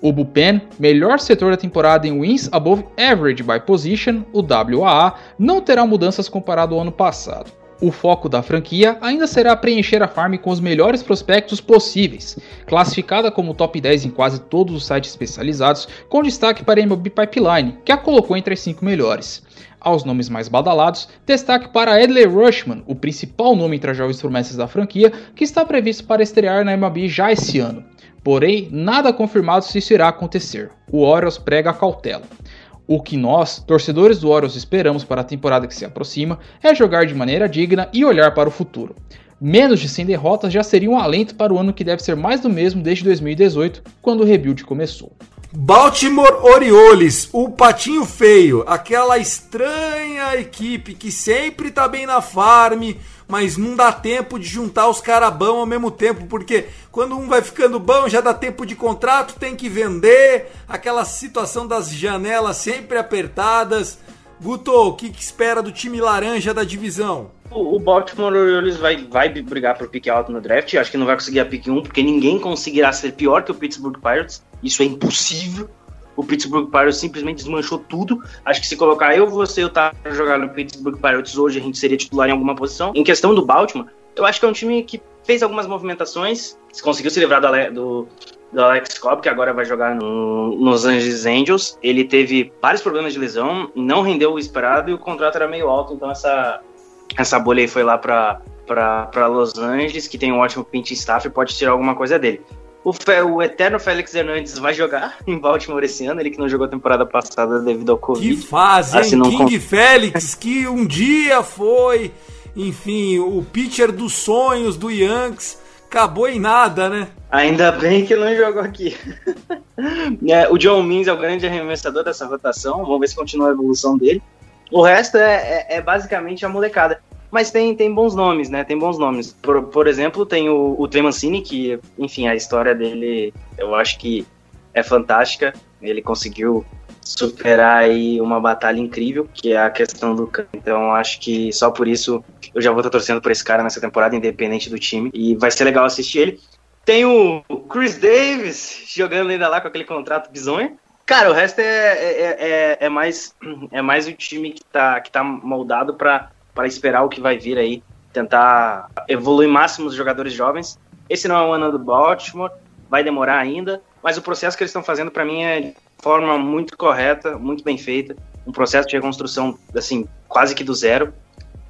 O Bullpen, melhor setor da temporada em Wins Above Average by Position, o WAA, não terá mudanças comparado ao ano passado. O foco da franquia ainda será preencher a farm com os melhores prospectos possíveis, classificada como top 10 em quase todos os sites especializados, com destaque para a MLB Pipeline, que a colocou entre as 5 melhores. Aos nomes mais badalados, destaque para Edley Rushman, o principal nome entre as jovens promessas da franquia, que está previsto para estrear na MLB já esse ano. Porém, nada confirmado se isso irá acontecer. O Orioles prega cautela. O que nós, torcedores do Orioles, esperamos para a temporada que se aproxima é jogar de maneira digna e olhar para o futuro. Menos de 100 derrotas já seria um alento para o ano que deve ser mais do mesmo desde 2018, quando o rebuild começou. Baltimore Orioles, o patinho feio, aquela estranha equipe que sempre tá bem na farm, mas não dá tempo de juntar os caras bons ao mesmo tempo, porque quando um vai ficando bom já dá tempo de contrato, tem que vender, aquela situação das janelas sempre apertadas. Guto, o que, que espera do time laranja da divisão? O Baltimore Orioles vai, vai brigar por pick alto no draft. Acho que não vai conseguir a pick 1, porque ninguém conseguirá ser pior que o Pittsburgh Pirates. Isso é impossível. O Pittsburgh Pirates simplesmente desmanchou tudo. Acho que se colocar eu, você e o Tá jogar no Pittsburgh Pirates hoje, a gente seria titular em alguma posição. Em questão do Baltimore, eu acho que é um time que fez algumas movimentações, conseguiu se livrar do, do, do Alex Cobb, que agora vai jogar no, nos Angeles Angels. Ele teve vários problemas de lesão, não rendeu o esperado e o contrato era meio alto, então essa, essa bolha aí foi lá para para Los Angeles, que tem um ótimo pinch staff e pode tirar alguma coisa dele. O, Fe, o eterno Félix Hernandes vai jogar em Baltimore esse ano, ele que não jogou a temporada passada devido ao Covid. Que fase, hein? King Félix, que um dia foi, enfim, o pitcher dos sonhos do Yankees, acabou em nada, né? Ainda bem que não jogou aqui. é, o John Means é o grande arremessador dessa rotação, vamos ver se continua a evolução dele. O resto é, é, é basicamente a molecada. Mas tem, tem bons nomes, né? Tem bons nomes. Por, por exemplo, tem o, o Trey Mancini, que, enfim, a história dele eu acho que é fantástica. Ele conseguiu superar aí uma batalha incrível, que é a questão do campo. Então acho que só por isso eu já vou estar torcendo por esse cara nessa temporada, independente do time. E vai ser legal assistir ele. Tem o Chris Davis jogando ainda lá com aquele contrato bizonho. Cara, o resto é, é, é, é mais é mais o time que tá, que tá moldado para esperar o que vai vir aí, tentar evoluir máximo os jogadores jovens. Esse não é o ano do Baltimore, vai demorar ainda, mas o processo que eles estão fazendo para mim é de forma muito correta, muito bem feita, um processo de reconstrução assim quase que do zero.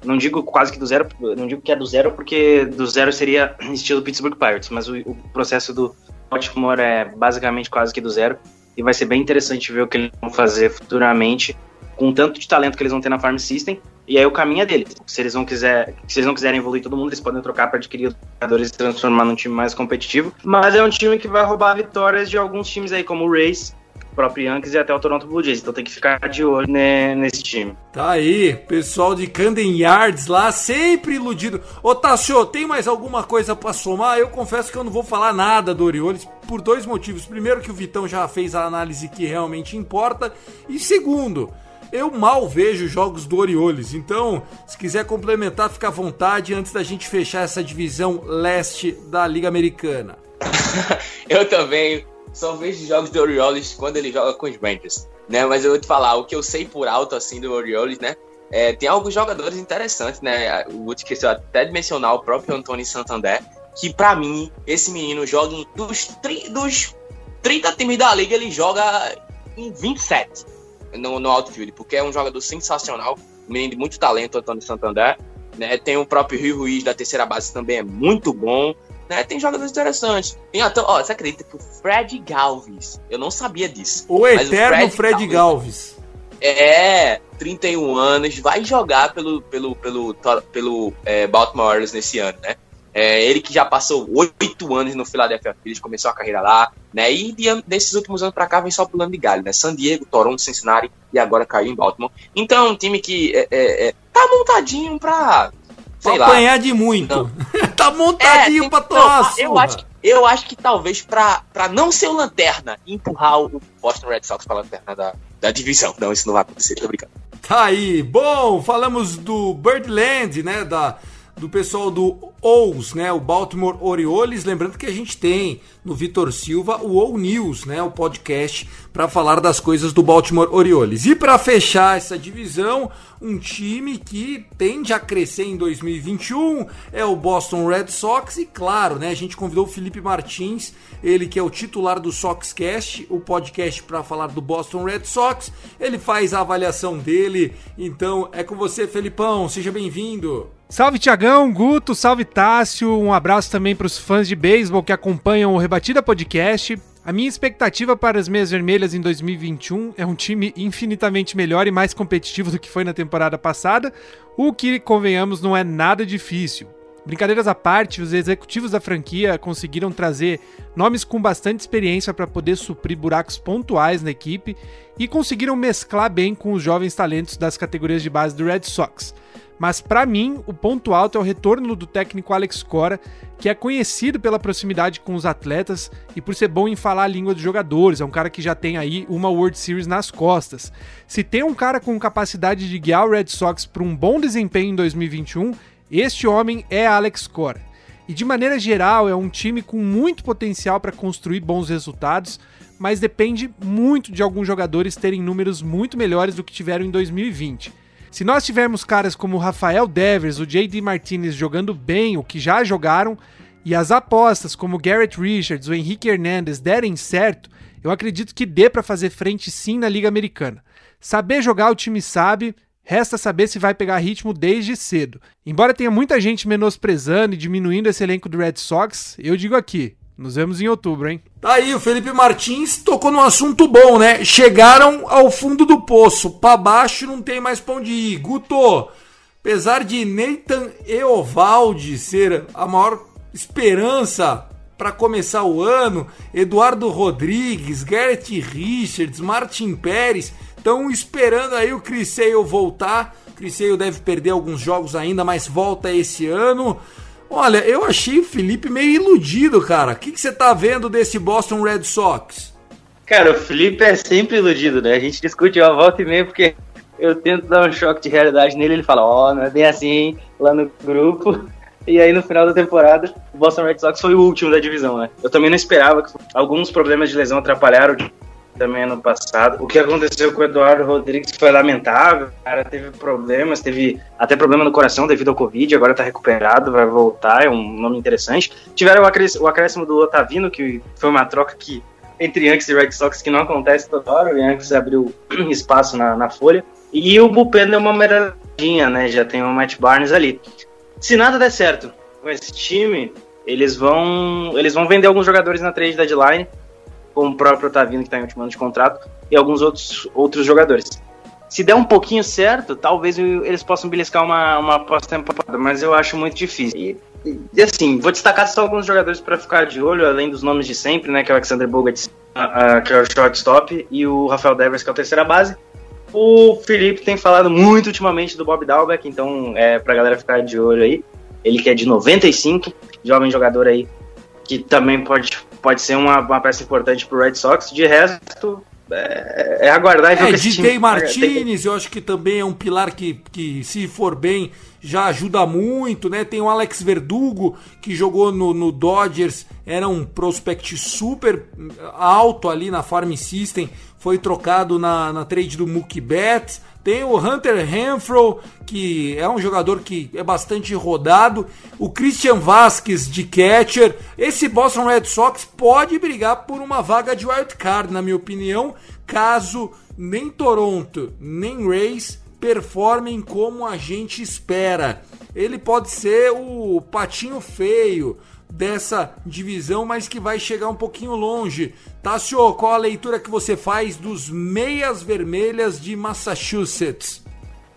Não digo quase que do zero, não digo que é do zero porque do zero seria estilo Pittsburgh Pirates, mas o, o processo do Baltimore é basicamente quase que do zero e vai ser bem interessante ver o que eles vão fazer futuramente com tanto de talento que eles vão ter na Farm System E aí o caminho é deles. Se eles não, quiser, se eles não quiserem evoluir todo mundo, eles podem trocar para adquirir jogadores e transformar num time mais competitivo. Mas é um time que vai roubar vitórias de alguns times aí, como o Rays, o próprio Yankees e até o Toronto Blue Jays. Então tem que ficar de olho né, nesse time. Tá aí, pessoal de Camden Yards lá, sempre iludido. Ô Tassio, tem mais alguma coisa para somar? Eu confesso que eu não vou falar nada do Orioles por dois motivos. Primeiro, que o Vitão já fez a análise que realmente importa. E segundo, eu mal vejo jogos do Orioles, então se quiser complementar, fica à vontade antes da gente fechar essa divisão leste da Liga Americana. eu também só vejo jogos do Orioles quando ele joga com os Rangers, né? Mas eu vou te falar, o que eu sei por alto assim do Orioles, né? É, tem alguns jogadores interessantes, né? O Wood esqueceu até de mencionar o próprio Antônio Santander, que para mim, esse menino joga em, dos, tri, dos 30 times da liga, ele joga em 27 no, no outfield, porque é um jogador sensacional, um menino de muito talento, Antônio Santander. Né? Tem o próprio Rio Ruiz da terceira base também é muito bom. Né? Tem jogadores interessantes. Tem até, ó, você acredita que o Fred Galvis, eu não sabia disso. O eterno o Fred, Fred Galvis. É, 31 anos, vai jogar pelo, pelo, pelo, pelo é, Baltimore Orioles nesse ano, né? É, ele que já passou oito anos no Philadelphia Phillies, começou a carreira lá, né? E de, desses últimos anos para cá vem só pulando de galho, né? San Diego, Toronto, Cincinnati e agora caiu em Baltimore. Então é um time que é, é, é tá montadinho pra. Sei pra lá. apanhar de muito. tá montadinho é, pra tomar eu acho, eu acho que talvez pra, pra não ser o lanterna empurrar o Boston Red Sox pra lanterna da, da divisão. Não, isso não vai acontecer, tô brincando. Tá aí. Bom, falamos do Birdland, né? Da do pessoal do Ous, né, o Baltimore Orioles, lembrando que a gente tem no Vitor Silva o O News, né, o podcast para falar das coisas do Baltimore Orioles. E para fechar essa divisão, um time que tende a crescer em 2021 é o Boston Red Sox e claro, né, a gente convidou o Felipe Martins, ele que é o titular do Soxcast, o podcast para falar do Boston Red Sox. Ele faz a avaliação dele. Então, é com você, Felipão, seja bem-vindo. Salve Tiagão, Guto, salve Tássio, um abraço também para os fãs de beisebol que acompanham o Rebatida Podcast. A minha expectativa para as Meias Vermelhas em 2021 é um time infinitamente melhor e mais competitivo do que foi na temporada passada, o que, convenhamos, não é nada difícil. Brincadeiras à parte, os executivos da franquia conseguiram trazer nomes com bastante experiência para poder suprir buracos pontuais na equipe e conseguiram mesclar bem com os jovens talentos das categorias de base do Red Sox. Mas para mim, o ponto alto é o retorno do técnico Alex Cora, que é conhecido pela proximidade com os atletas e por ser bom em falar a língua dos jogadores. É um cara que já tem aí uma World Series nas costas. Se tem um cara com capacidade de guiar o Red Sox para um bom desempenho em 2021, este homem é Alex Cora. E de maneira geral, é um time com muito potencial para construir bons resultados, mas depende muito de alguns jogadores terem números muito melhores do que tiveram em 2020. Se nós tivermos caras como o Rafael Devers, o JD Martinez jogando bem o que já jogaram, e as apostas como Garrett Richards, o Henrique Hernandez derem certo, eu acredito que dê para fazer frente sim na Liga Americana. Saber jogar o time sabe, resta saber se vai pegar ritmo desde cedo. Embora tenha muita gente menosprezando e diminuindo esse elenco do Red Sox, eu digo aqui, nos vemos em outubro, hein? Tá aí, o Felipe Martins tocou num assunto bom, né? Chegaram ao fundo do poço. Pra baixo não tem mais pão de ir. Guto, apesar de Nathan Eovaldi ser a maior esperança para começar o ano, Eduardo Rodrigues, Garrett Richards, Martin Pérez estão esperando aí o Criseio voltar. Criseio deve perder alguns jogos ainda, mas volta esse ano. Olha, eu achei o Felipe meio iludido, cara. O que, que você tá vendo desse Boston Red Sox? Cara, o Felipe é sempre iludido, né? A gente discute uma volta e meia porque eu tento dar um choque de realidade nele. Ele fala, ó, oh, não é bem assim lá no grupo. E aí no final da temporada, o Boston Red Sox foi o último da divisão, né? Eu também não esperava que alguns problemas de lesão atrapalharam também ano passado. O que aconteceu com o Eduardo Rodrigues foi lamentável. O cara teve problemas, teve até problema no coração devido ao Covid, agora tá recuperado, vai voltar, é um nome interessante. Tiveram o acréscimo do Otavino, que foi uma troca que entre Yankees e Red Sox que não acontece toda hora. O Yankees abriu espaço na, na folha. E o Bullpen deu uma meradinha, né? Já tem o Matt Barnes ali. Se nada der certo com esse time, eles vão eles vão vender alguns jogadores na trade deadline como o próprio Otavino, que está em último ano de contrato, e alguns outros, outros jogadores. se der um pouquinho certo, talvez eles possam beliscar uma, uma pós-temporada, mas eu acho muito difícil. E, e, assim, vou destacar só alguns jogadores para ficar de olho, além dos nomes de sempre, né, que é o Alexander uh, que é o shortstop, e o Rafael Devers, que é o terceira base. O Felipe tem falado muito ultimamente do Bob Dalbeck, então é pra galera ficar de olho aí. Ele que é de 95, jovem jogador aí, que também pode, pode ser uma, uma peça importante pro Red Sox. De resto, é, é aguardar e ver é, DJ Martinez, eu acho que também é um pilar que, que, se for bem, já ajuda muito, né? Tem o Alex Verdugo, que jogou no, no Dodgers, era um prospect super alto ali na Farm System, foi trocado na, na trade do Mookie Betts. Tem o Hunter Renfro, que é um jogador que é bastante rodado. O Christian Vasquez de catcher. Esse Boston Red Sox pode brigar por uma vaga de wild card, na minha opinião, caso nem Toronto nem Rays performem como a gente espera. Ele pode ser o patinho feio dessa divisão, mas que vai chegar um pouquinho longe. Tassio, qual a leitura que você faz dos meias vermelhas de Massachusetts?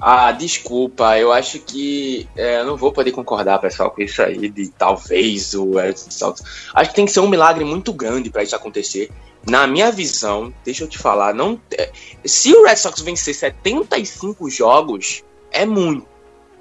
Ah, desculpa, eu acho que é, não vou poder concordar, pessoal, com isso aí de talvez o Sox. Acho que tem que ser um milagre muito grande para isso acontecer. Na minha visão, deixa eu te falar, não é, se o Red Sox vencer 75 jogos, é muito.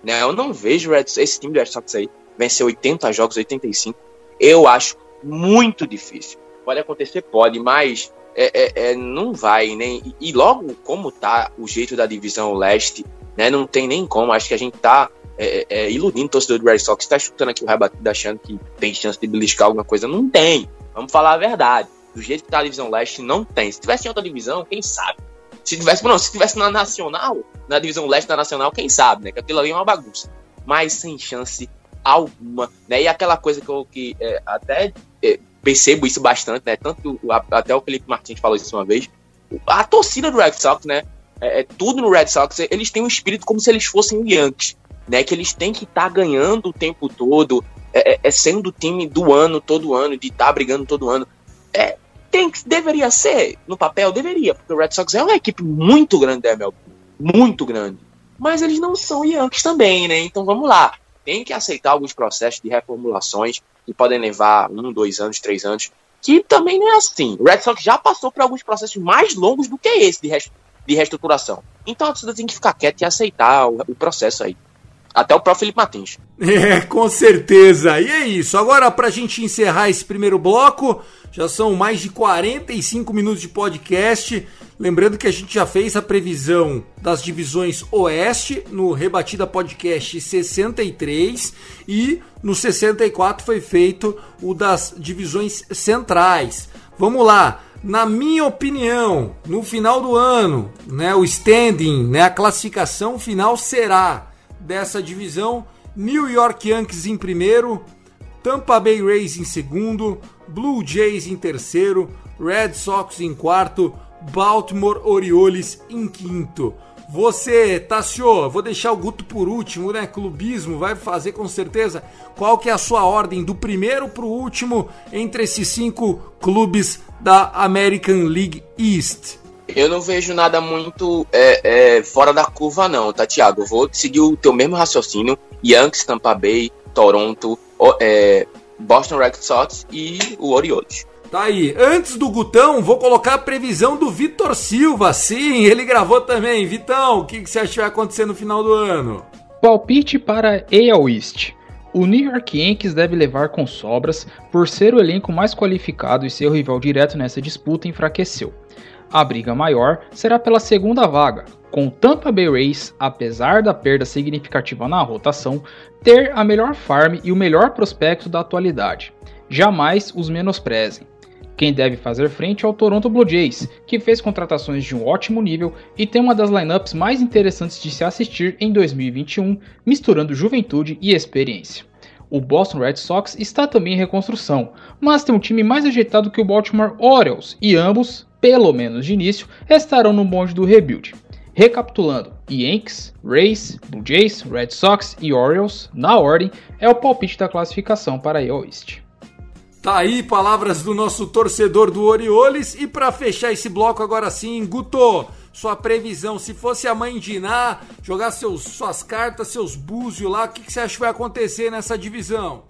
Né? Eu não vejo Red, esse time do Red Sox aí vencer 80 jogos, 85. Eu acho muito difícil. Pode acontecer, pode, mas é, é, é, não vai, nem. Né? E logo como tá o jeito da divisão leste, né? Não tem nem como. Acho que a gente tá é, é, é iludindo o torcedor do Red Sox, tá chutando aqui o rebatido achando que tem chance de beliscar alguma coisa. Não tem. Vamos falar a verdade. Do jeito que tá a divisão leste, não tem. Se tivesse em outra divisão, quem sabe? Se tivesse, não, se tivesse na Nacional, na divisão leste da Nacional, quem sabe, né? Que aquilo ali é uma bagunça. Mas sem chance alguma, né? E aquela coisa que eu que, é, até é, percebo isso bastante, né? Tanto até o Felipe Martins falou isso uma vez. A torcida do Red Sox, né? É, é, tudo no Red Sox, eles têm um espírito como se eles fossem Yankees, né? Que eles têm que estar tá ganhando o tempo todo, é, é, é sendo o time do ano todo ano, de estar tá brigando todo ano. É, tem deveria ser no papel, deveria, porque o Red Sox é uma equipe muito grande MLB, muito grande. Mas eles não são Yankees também, né? Então vamos lá tem que aceitar alguns processos de reformulações que podem levar um, dois anos, três anos, que também não é assim. O Red Sox já passou por alguns processos mais longos do que esse de, de reestruturação. Então a torcida tem que ficar quieta e aceitar o, o processo aí. Até o próprio Felipe Martins. É, com certeza. E é isso. Agora, para a gente encerrar esse primeiro bloco, já são mais de 45 minutos de podcast. Lembrando que a gente já fez a previsão das divisões Oeste no Rebatida Podcast 63 e no 64 foi feito o das divisões centrais. Vamos lá. Na minha opinião, no final do ano, né, o standing, né, a classificação final será dessa divisão New York Yankees em primeiro, Tampa Bay Rays em segundo, Blue Jays em terceiro, Red Sox em quarto, Baltimore Orioles em quinto. Você, Tassio, vou deixar o Guto por último, né? Clubismo vai fazer com certeza. Qual que é a sua ordem do primeiro para o último entre esses cinco clubes da American League East? Eu não vejo nada muito é, é, fora da curva, não, tá, Thiago? Eu vou seguir o teu mesmo raciocínio. Yankees, Tampa Bay, Toronto, é, Boston Red Sox e o Orioles. Tá aí. Antes do Gutão, vou colocar a previsão do Vitor Silva. Sim, ele gravou também. Vitão, o que, que você acha que vai acontecer no final do ano? Palpite para AL East. O New York Yankees deve levar com sobras por ser o elenco mais qualificado e seu rival direto nessa disputa enfraqueceu. A briga maior será pela segunda vaga, com Tampa Bay Rays, apesar da perda significativa na rotação, ter a melhor farm e o melhor prospecto da atualidade. Jamais os menosprezem. Quem deve fazer frente é o Toronto Blue Jays, que fez contratações de um ótimo nível e tem uma das lineups mais interessantes de se assistir em 2021, misturando juventude e experiência. O Boston Red Sox está também em reconstrução, mas tem um time mais ajeitado que o Baltimore Orioles e ambos, pelo menos de início, estarão no bonde do rebuild. Recapitulando, Yankees, Rays, Blue Jays, Red Sox e Orioles, na ordem, é o palpite da classificação para a East. Tá aí palavras do nosso torcedor do Orioles. E para fechar esse bloco agora sim, Guto, sua previsão. Se fosse a mãe de Iná, jogar seus, suas cartas, seus búzios lá, o que, que você acha que vai acontecer nessa divisão?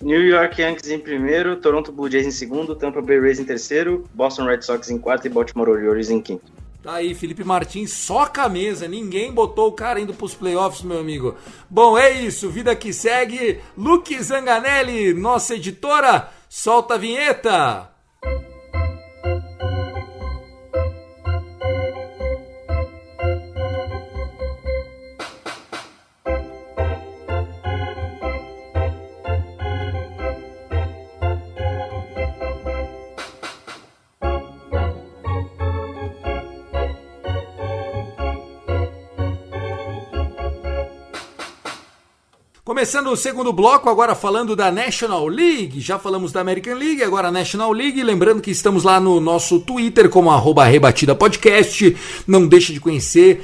New York Yankees em primeiro, Toronto Blue Jays em segundo, Tampa Bay Rays em terceiro, Boston Red Sox em quarto e Baltimore Orioles em quinto. Tá aí, Felipe Martins soca a mesa. Ninguém botou o cara indo pros playoffs, meu amigo. Bom, é isso. Vida que segue. Luke Zanganelli, nossa editora, solta a vinheta. Começando o segundo bloco, agora falando da National League. Já falamos da American League, agora National League. Lembrando que estamos lá no nosso Twitter como arroba Rebatida Podcast. Não deixe de conhecer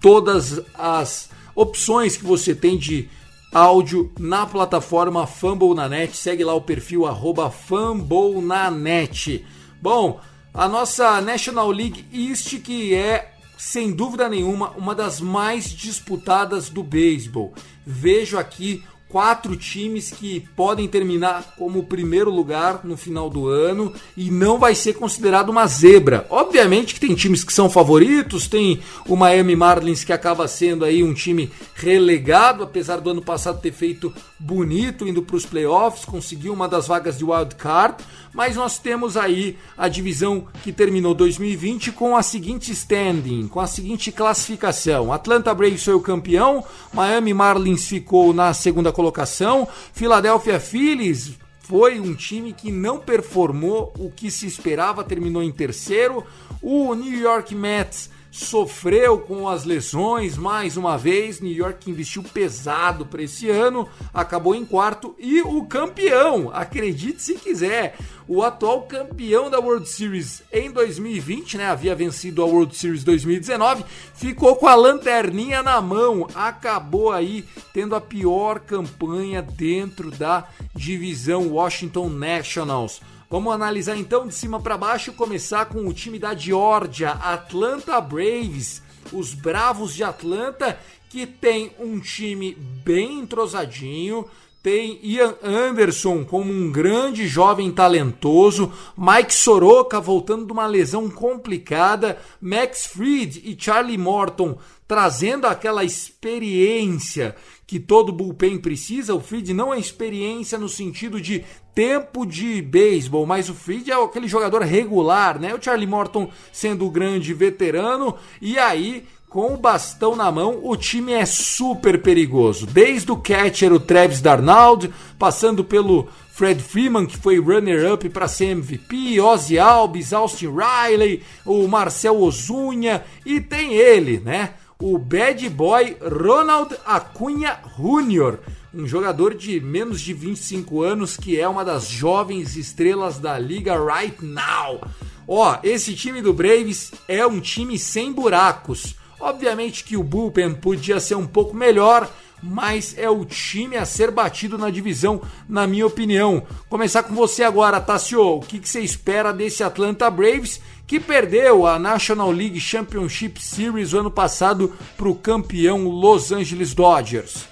todas as opções que você tem de áudio na plataforma Fumble na Net. Segue lá o perfil arroba Fumble na Net. Bom, a nossa National League East, que é sem dúvida nenhuma, uma das mais disputadas do beisebol. Vejo aqui quatro times que podem terminar como primeiro lugar no final do ano e não vai ser considerado uma zebra. Obviamente que tem times que são favoritos, tem o Miami Marlins que acaba sendo aí um time relegado, apesar do ano passado ter feito bonito indo para os playoffs, conseguiu uma das vagas de wild card, mas nós temos aí a divisão que terminou 2020 com a seguinte standing, com a seguinte classificação: Atlanta Braves foi o campeão, Miami Marlins ficou na segunda colocação, Philadelphia Phillies foi um time que não performou o que se esperava, terminou em terceiro. O New York Mets sofreu com as lesões mais uma vez. New York investiu pesado para esse ano, acabou em quarto. E o campeão, acredite se quiser, o atual campeão da World Series em 2020, né? Havia vencido a World Series 2019, ficou com a lanterninha na mão, acabou aí tendo a pior campanha dentro da divisão Washington Nationals. Vamos analisar então de cima para baixo, começar com o time da Georgia, Atlanta Braves, os Bravos de Atlanta, que tem um time bem entrosadinho, tem Ian Anderson como um grande jovem talentoso, Mike Soroka voltando de uma lesão complicada, Max Fried e Charlie Morton trazendo aquela experiência que todo bullpen precisa. O Fried não é experiência no sentido de tempo de beisebol, mas o Fried é aquele jogador regular, né? O Charlie Morton sendo o grande veterano e aí com o bastão na mão, o time é super perigoso. Desde o catcher, o Travis Darnold, passando pelo Fred Freeman, que foi runner-up para ser MVP, Ozzy Alves, Austin Riley, o Marcel Ozunha e tem ele, né? O bad boy Ronald Acunha Jr., um jogador de menos de 25 anos que é uma das jovens estrelas da liga right now. Ó, esse time do Braves é um time sem buracos. Obviamente que o bullpen podia ser um pouco melhor, mas é o time a ser batido na divisão, na minha opinião. Começar com você agora, Tassio. O que, que você espera desse Atlanta Braves que perdeu a National League Championship Series ano passado para o campeão Los Angeles Dodgers?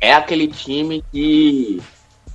É aquele time que,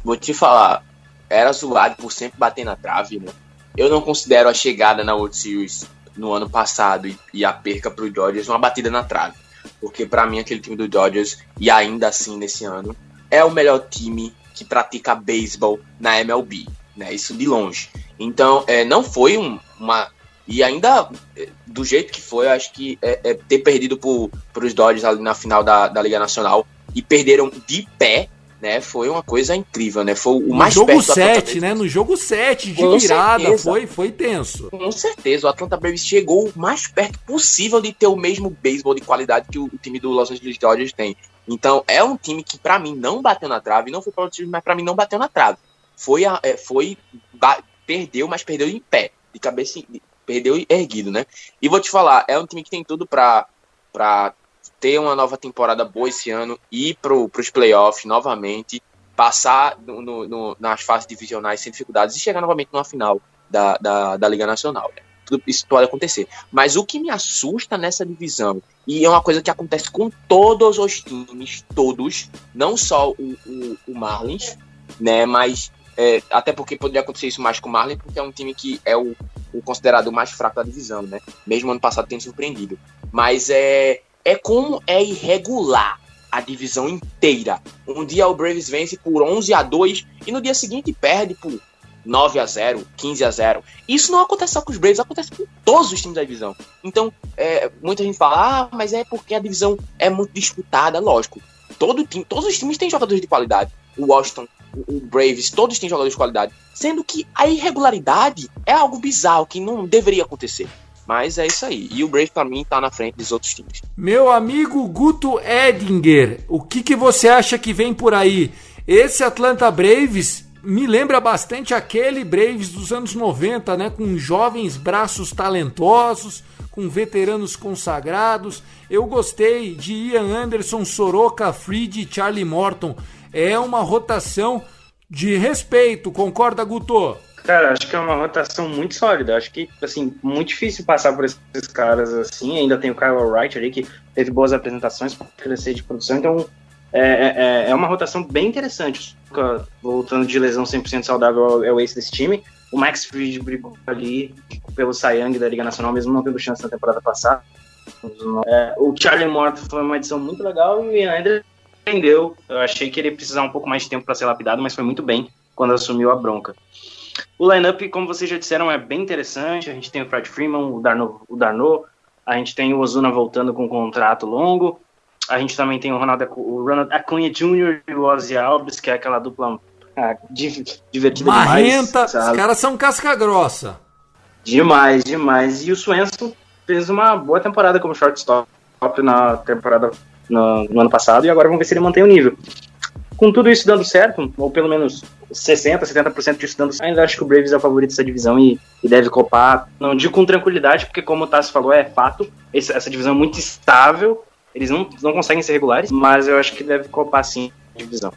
vou te falar, era zoado por sempre bater na trave, né? Eu não considero a chegada na World Series no ano passado e, e a perca para o Dodgers uma batida na trave porque para mim aquele time do Dodgers, e ainda assim nesse ano, é o melhor time que pratica beisebol na MLB, né? Isso de longe. Então, é, não foi um, uma. E ainda, é, do jeito que foi, eu acho que é, é ter perdido para os Dodgers ali na final da, da Liga Nacional e perderam de pé né? Foi uma coisa incrível, né? Foi o no mais jogo perto 7, né? No jogo 7 de Com virada, certeza. foi, foi tenso. Com certeza, o Atlanta Braves chegou o mais perto possível de ter o mesmo beisebol de qualidade que o time do Los Angeles Dodgers tem. Então, é um time que pra mim não bateu na trave, não foi para o time, mas pra mim não bateu na trave. Foi, a- é, foi ba- perdeu, mas perdeu em pé, de cabeça, em- perdeu erguido, né? E vou te falar, é um time que tem tudo pra, pra ter uma nova temporada boa esse ano, ir pro, pros playoffs novamente, passar no- no- nas fases divisionais sem dificuldades e chegar novamente numa final da, da, da Liga Nacional. tudo isso pode acontecer. Mas o que me assusta nessa divisão, e é uma coisa que acontece com todos os times, todos, não só o, o, o Marlins, né? Mas é, até porque poderia acontecer isso mais com o Marlins, porque é um time que é o, o considerado mais fraco da divisão, né? Mesmo ano passado tem surpreendido. Mas é, é como é irregular a divisão inteira. Um dia o Braves vence por 11 a 2 e no dia seguinte perde por 9 a 0, 15 a 0. Isso não acontece só com os Braves, acontece com todos os times da divisão. Então, é, muita gente fala, ah, mas é porque a divisão é muito disputada, lógico. Todo time, todos os times têm jogadores de qualidade. O Washington, o Braves, todos têm jogadores de qualidade. Sendo que a irregularidade é algo bizarro que não deveria acontecer. Mas é isso aí. E o Braves, para mim, tá na frente dos outros times. Meu amigo Guto Edinger, o que, que você acha que vem por aí? Esse Atlanta Braves me lembra bastante aquele Braves dos anos 90, né? Com jovens braços talentosos, com veteranos consagrados. Eu gostei de Ian Anderson, Soroka, Fried e Charlie Morton. É uma rotação de respeito, concorda, Guto? Cara, acho que é uma rotação muito sólida. Acho que, assim, muito difícil passar por esses caras assim. Ainda tem o Kyle Wright ali, que teve boas apresentações para crescer de produção. Então, é, é, é, uma rotação bem interessante. Voltando de lesão 100% saudável é o ace desse time. O Max Fried brigou ali pelo Young da Liga Nacional, mesmo não tendo chance na temporada passada. É, o Charlie Morton foi uma edição muito legal e ainda entendeu. Eu achei que ele ia precisar um pouco mais de tempo para ser lapidado, mas foi muito bem quando assumiu a bronca. O lineup, como vocês já disseram, é bem interessante. A gente tem o Fred Freeman, o Darno, o Darno a gente tem o Ozuna voltando com um contrato longo. A gente também tem o Ronald, o Ronald Acunha Jr. e o Ozzy Alves, que é aquela dupla ah, divertida Marrenta, demais. Os caras são casca grossa. Demais, demais. E o Swenson fez uma boa temporada como shortstop na temporada no, no ano passado e agora vamos ver se ele mantém o nível com tudo isso dando certo, ou pelo menos 60%, 70% disso dando certo, ainda acho que o Braves é o favorito dessa divisão e, e deve copar. Não digo com tranquilidade, porque como o Tassi falou, é fato, essa, essa divisão é muito estável, eles não, não conseguem ser regulares, mas eu acho que deve copar sim a divisão.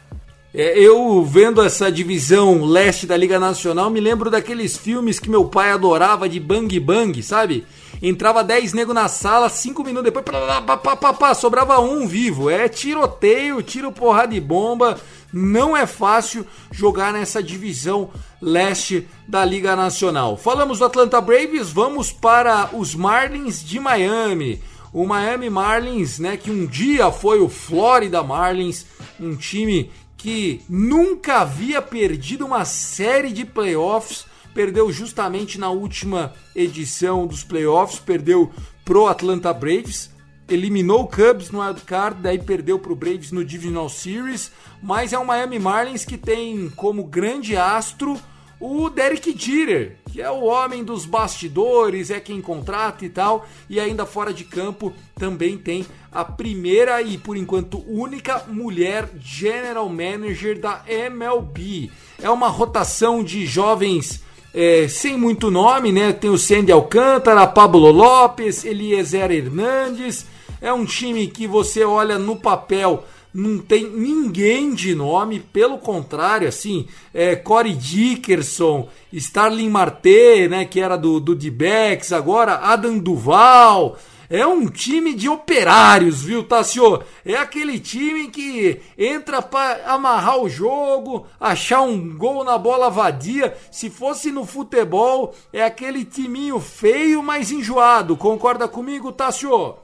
É, eu vendo essa divisão leste da Liga Nacional, me lembro daqueles filmes que meu pai adorava de Bang Bang, sabe? Entrava 10 nego na sala, 5 minutos depois, pá, pá, pá, pá, sobrava um vivo. É tiroteio, tiro porrada de bomba. Não é fácil jogar nessa divisão leste da Liga Nacional. Falamos do Atlanta Braves, vamos para os Marlins de Miami. O Miami Marlins, né, que um dia foi o Florida Marlins, um time que nunca havia perdido uma série de playoffs perdeu justamente na última edição dos playoffs, perdeu pro Atlanta Braves, eliminou o Cubs no wild card, daí perdeu pro Braves no Divisional Series, mas é o Miami Marlins que tem como grande astro o Derek Jeter, que é o homem dos bastidores, é quem contrata e tal, e ainda fora de campo também tem a primeira e por enquanto única mulher general manager da MLB. É uma rotação de jovens é, sem muito nome, né? Tem o Sandy Alcântara, Pablo Lopes, Eliezer Hernandes. É um time que você olha no papel, não tem ninguém de nome, pelo contrário, assim, é, Corey Dickerson, Starling Marte, né, que era do, do D-Backs, agora Adam Duval, é um time de operários, viu, Tassio? É aquele time que entra para amarrar o jogo, achar um gol na bola vadia. Se fosse no futebol, é aquele timinho feio, mas enjoado. Concorda comigo, Tassio?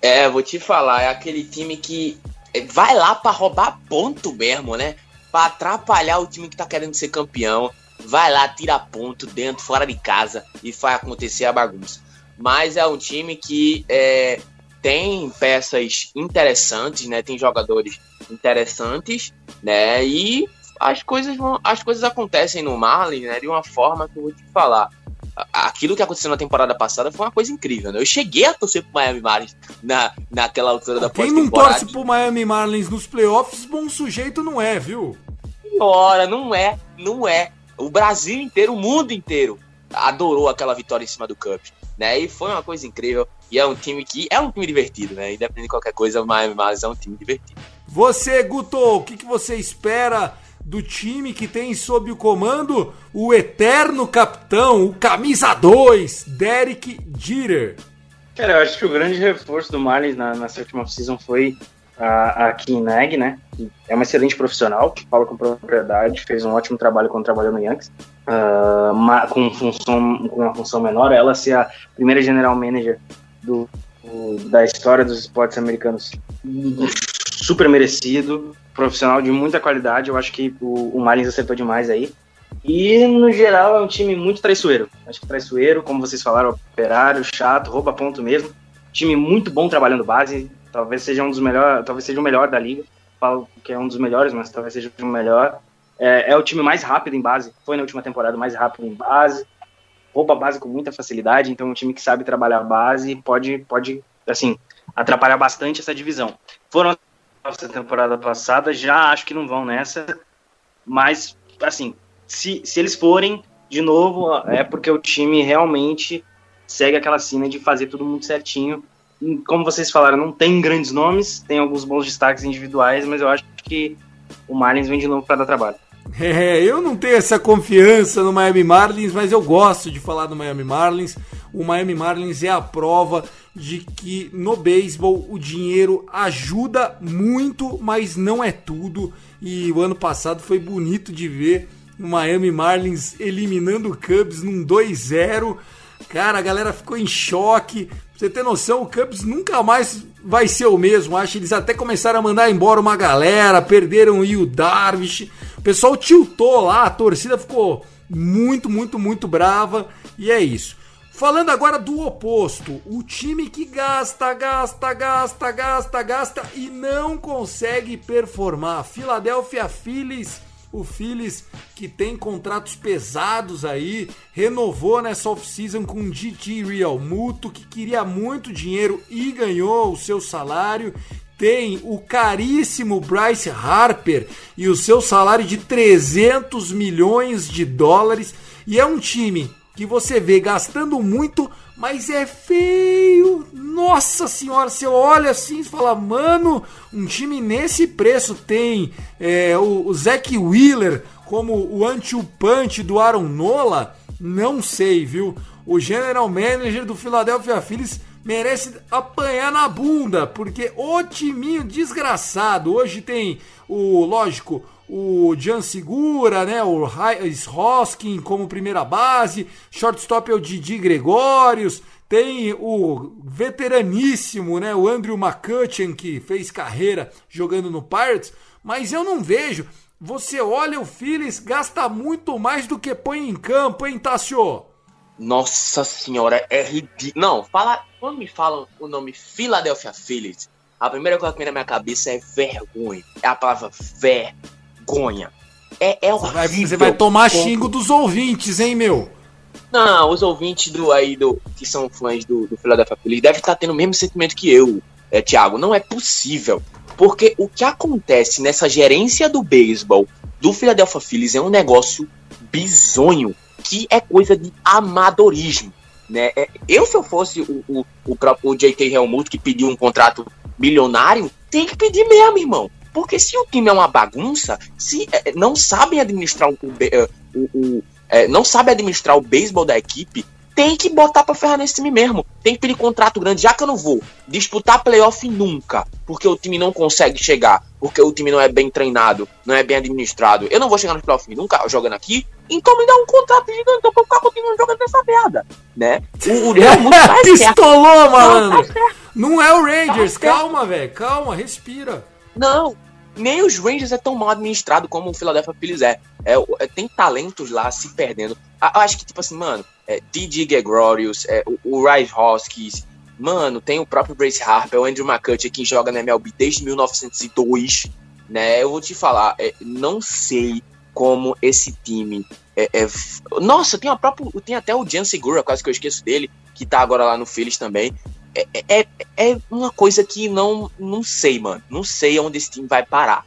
É, vou te falar, é aquele time que vai lá para roubar ponto mesmo, né? Para atrapalhar o time que tá querendo ser campeão. Vai lá, tira ponto dentro, fora de casa e faz acontecer a bagunça mas é um time que é, tem peças interessantes, né? Tem jogadores interessantes, né? E as coisas vão, as coisas acontecem no Marlins, né? De uma forma que eu vou te falar. Aquilo que aconteceu na temporada passada foi uma coisa incrível, né? Eu cheguei a torcer pro Miami Marlins na, naquela altura da Quem não torce pro Miami Marlins nos playoffs, bom sujeito não é, viu? Ora, não é, não é. O Brasil inteiro, o mundo inteiro adorou aquela vitória em cima do Cubs né? E foi uma coisa incrível. E é um time que é um time divertido, né? Independente de qualquer coisa, o Miami Marlins é um time divertido. Você, Guto, o que, que você espera do time que tem sob o comando o eterno capitão, o camisa 2, Derek Jeter. Cara, eu acho que o grande reforço do Marlins na, nessa última season foi a, a Nag, né? É uma excelente profissional, que fala com propriedade, fez um ótimo trabalho quando trabalhou no Yankees. Uh, com, função, com uma função menor, ela ser a primeira general manager do, do, da história dos esportes americanos. Super merecido, profissional de muita qualidade. Eu acho que o, o Marlins acertou demais aí. E, no geral, é um time muito traiçoeiro. Acho que traiçoeiro, como vocês falaram, operário, chato, rouba ponto mesmo. Time muito bom trabalhando base. Talvez seja um dos melhores, talvez seja o melhor da liga. Falo que é um dos melhores, mas talvez seja o melhor. É, é, o time mais rápido em base. Foi na última temporada mais rápido em base. Rouba a base com muita facilidade. Então, é um time que sabe trabalhar a base pode, pode, assim, atrapalhar bastante essa divisão. Foram essa temporada passada, já acho que não vão nessa. Mas, assim, se, se eles forem, de novo, é porque o time realmente segue aquela cena de fazer tudo muito certinho. Como vocês falaram, não tem grandes nomes, tem alguns bons destaques individuais, mas eu acho que o Marlins vem de novo para dar trabalho. É, eu não tenho essa confiança no Miami Marlins, mas eu gosto de falar do Miami Marlins. O Miami Marlins é a prova de que no beisebol o dinheiro ajuda muito, mas não é tudo. E o ano passado foi bonito de ver o Miami Marlins eliminando o Cubs num 2-0. Cara, a galera ficou em choque. Pra você ter noção, o Cubs nunca mais vai ser o mesmo. Acho que eles até começaram a mandar embora uma galera, perderam o Darvish. O pessoal tiltou lá, a torcida ficou muito, muito, muito brava. E é isso. Falando agora do oposto, o time que gasta, gasta, gasta, gasta, gasta e não consegue performar. Philadelphia Phillies o Phillies, que tem contratos pesados aí, renovou nessa off-season com o GT Real Muto, que queria muito dinheiro e ganhou o seu salário. Tem o caríssimo Bryce Harper e o seu salário de 300 milhões de dólares. E é um time que você vê gastando muito, mas é feio. Nossa senhora, você olha assim e fala, mano, um time nesse preço tem é, o, o Zack Wheeler como o anti-punch do Aaron Nola? Não sei, viu? O general manager do Philadelphia Phillies merece apanhar na bunda, porque o timinho desgraçado. Hoje tem o, lógico, o Jan Segura, né, o Hoskin como primeira base, shortstop é o Didi Gregórios, tem o veteraníssimo, né, o Andrew McCutcheon, que fez carreira jogando no Pirates, mas eu não vejo. Você olha o Phillies, gasta muito mais do que põe em campo, hein, Tassio? Nossa senhora, é ridículo. Não, fala, quando me falam o nome Philadelphia Phillies, a primeira coisa que vem na minha cabeça é vergonha. É a palavra vergonha. É, é horrível. Você vai, você vai tomar xingo dos ouvintes, hein, meu? Não, os ouvintes do aí do que são fãs do, do Philadelphia Phillies devem estar tendo o mesmo sentimento que eu, é, Thiago. Não é possível. Porque o que acontece nessa gerência do beisebol do Philadelphia Phillies é um negócio bizonho, que é coisa de amadorismo. Né? É, eu, se eu fosse o, o, o próprio J.K. Helmut, que pediu um contrato milionário, tem que pedir mesmo, irmão. Porque se o time é uma bagunça, se é, não sabem administrar o, o, o é, não sabe administrar o beisebol da equipe, tem que botar pra ferrar nesse time mesmo. Tem que pedir contrato grande, já que eu não vou disputar playoff nunca, porque o time não consegue chegar, porque o time não é bem treinado, não é bem administrado. Eu não vou chegar no playoff nunca jogando aqui, então me dá um contrato gigante pra eu ficar continuando jogando nessa merda, né? O, o Real muito tá Pistolou, mano! Não, tá não é o Rangers, tá calma, velho, calma, respira. Não, nem os Rangers é tão mal administrado como o Philadelphia Phillies é. é, é tem talentos lá se perdendo. Eu acho que, tipo assim, mano, é. Gregorius, é, o, o Rise Hoskins, mano, tem o próprio Brace Harper, o Andrew McCutcheon, que joga na MLB desde 1902, né? Eu vou te falar, é, não sei como esse time é, é, nossa, tem a própria, tem até o Jan Segura, quase que eu esqueço dele, que tá agora lá no Phillies também. É, é, é uma coisa que não, não sei, mano. Não sei onde esse time vai parar.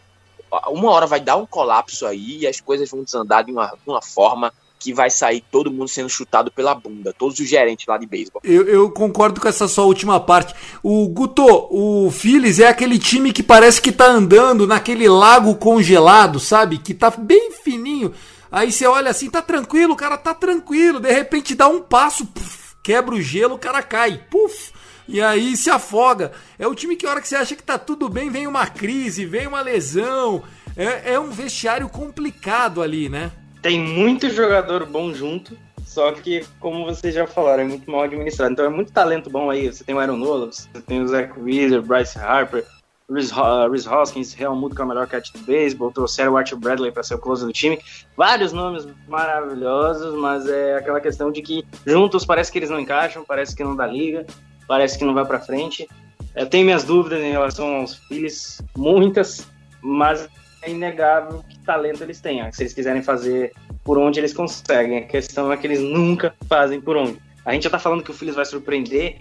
Uma hora vai dar um colapso aí e as coisas vão desandar de uma, uma forma que vai sair todo mundo sendo chutado pela bunda, todos os gerentes lá de beisebol. Eu, eu, concordo com essa sua última parte. O Guto, o Phillies é aquele time que parece que tá andando naquele lago congelado, sabe? Que tá bem fininho. Aí você olha assim, tá tranquilo, o cara tá tranquilo. De repente dá um passo, puf, quebra o gelo, o cara cai. Puf! E aí se afoga. É o time que a hora que você acha que tá tudo bem, vem uma crise, vem uma lesão. É, é um vestiário complicado ali, né? tem muito jogador bom junto, só que, como vocês já falaram, é muito mal administrado. Então é muito talento bom aí. Você tem o Aaron Nola, você tem o Zach Wheeler, Bryce Harper, Rhys, uh, Hoskins, Real Muto, que é o melhor catch do beisebol, trouxeram o Archie Bradley para ser o closer do time. Vários nomes maravilhosos, mas é aquela questão de que juntos parece que eles não encaixam, parece que não dá liga, parece que não vai para frente. Eu tenho minhas dúvidas em relação aos Phillies, muitas, mas é inegável que talento eles têm. Se eles quiserem fazer por onde eles conseguem. A questão é que eles nunca fazem por onde. A gente já tá falando que o Phillies vai surpreender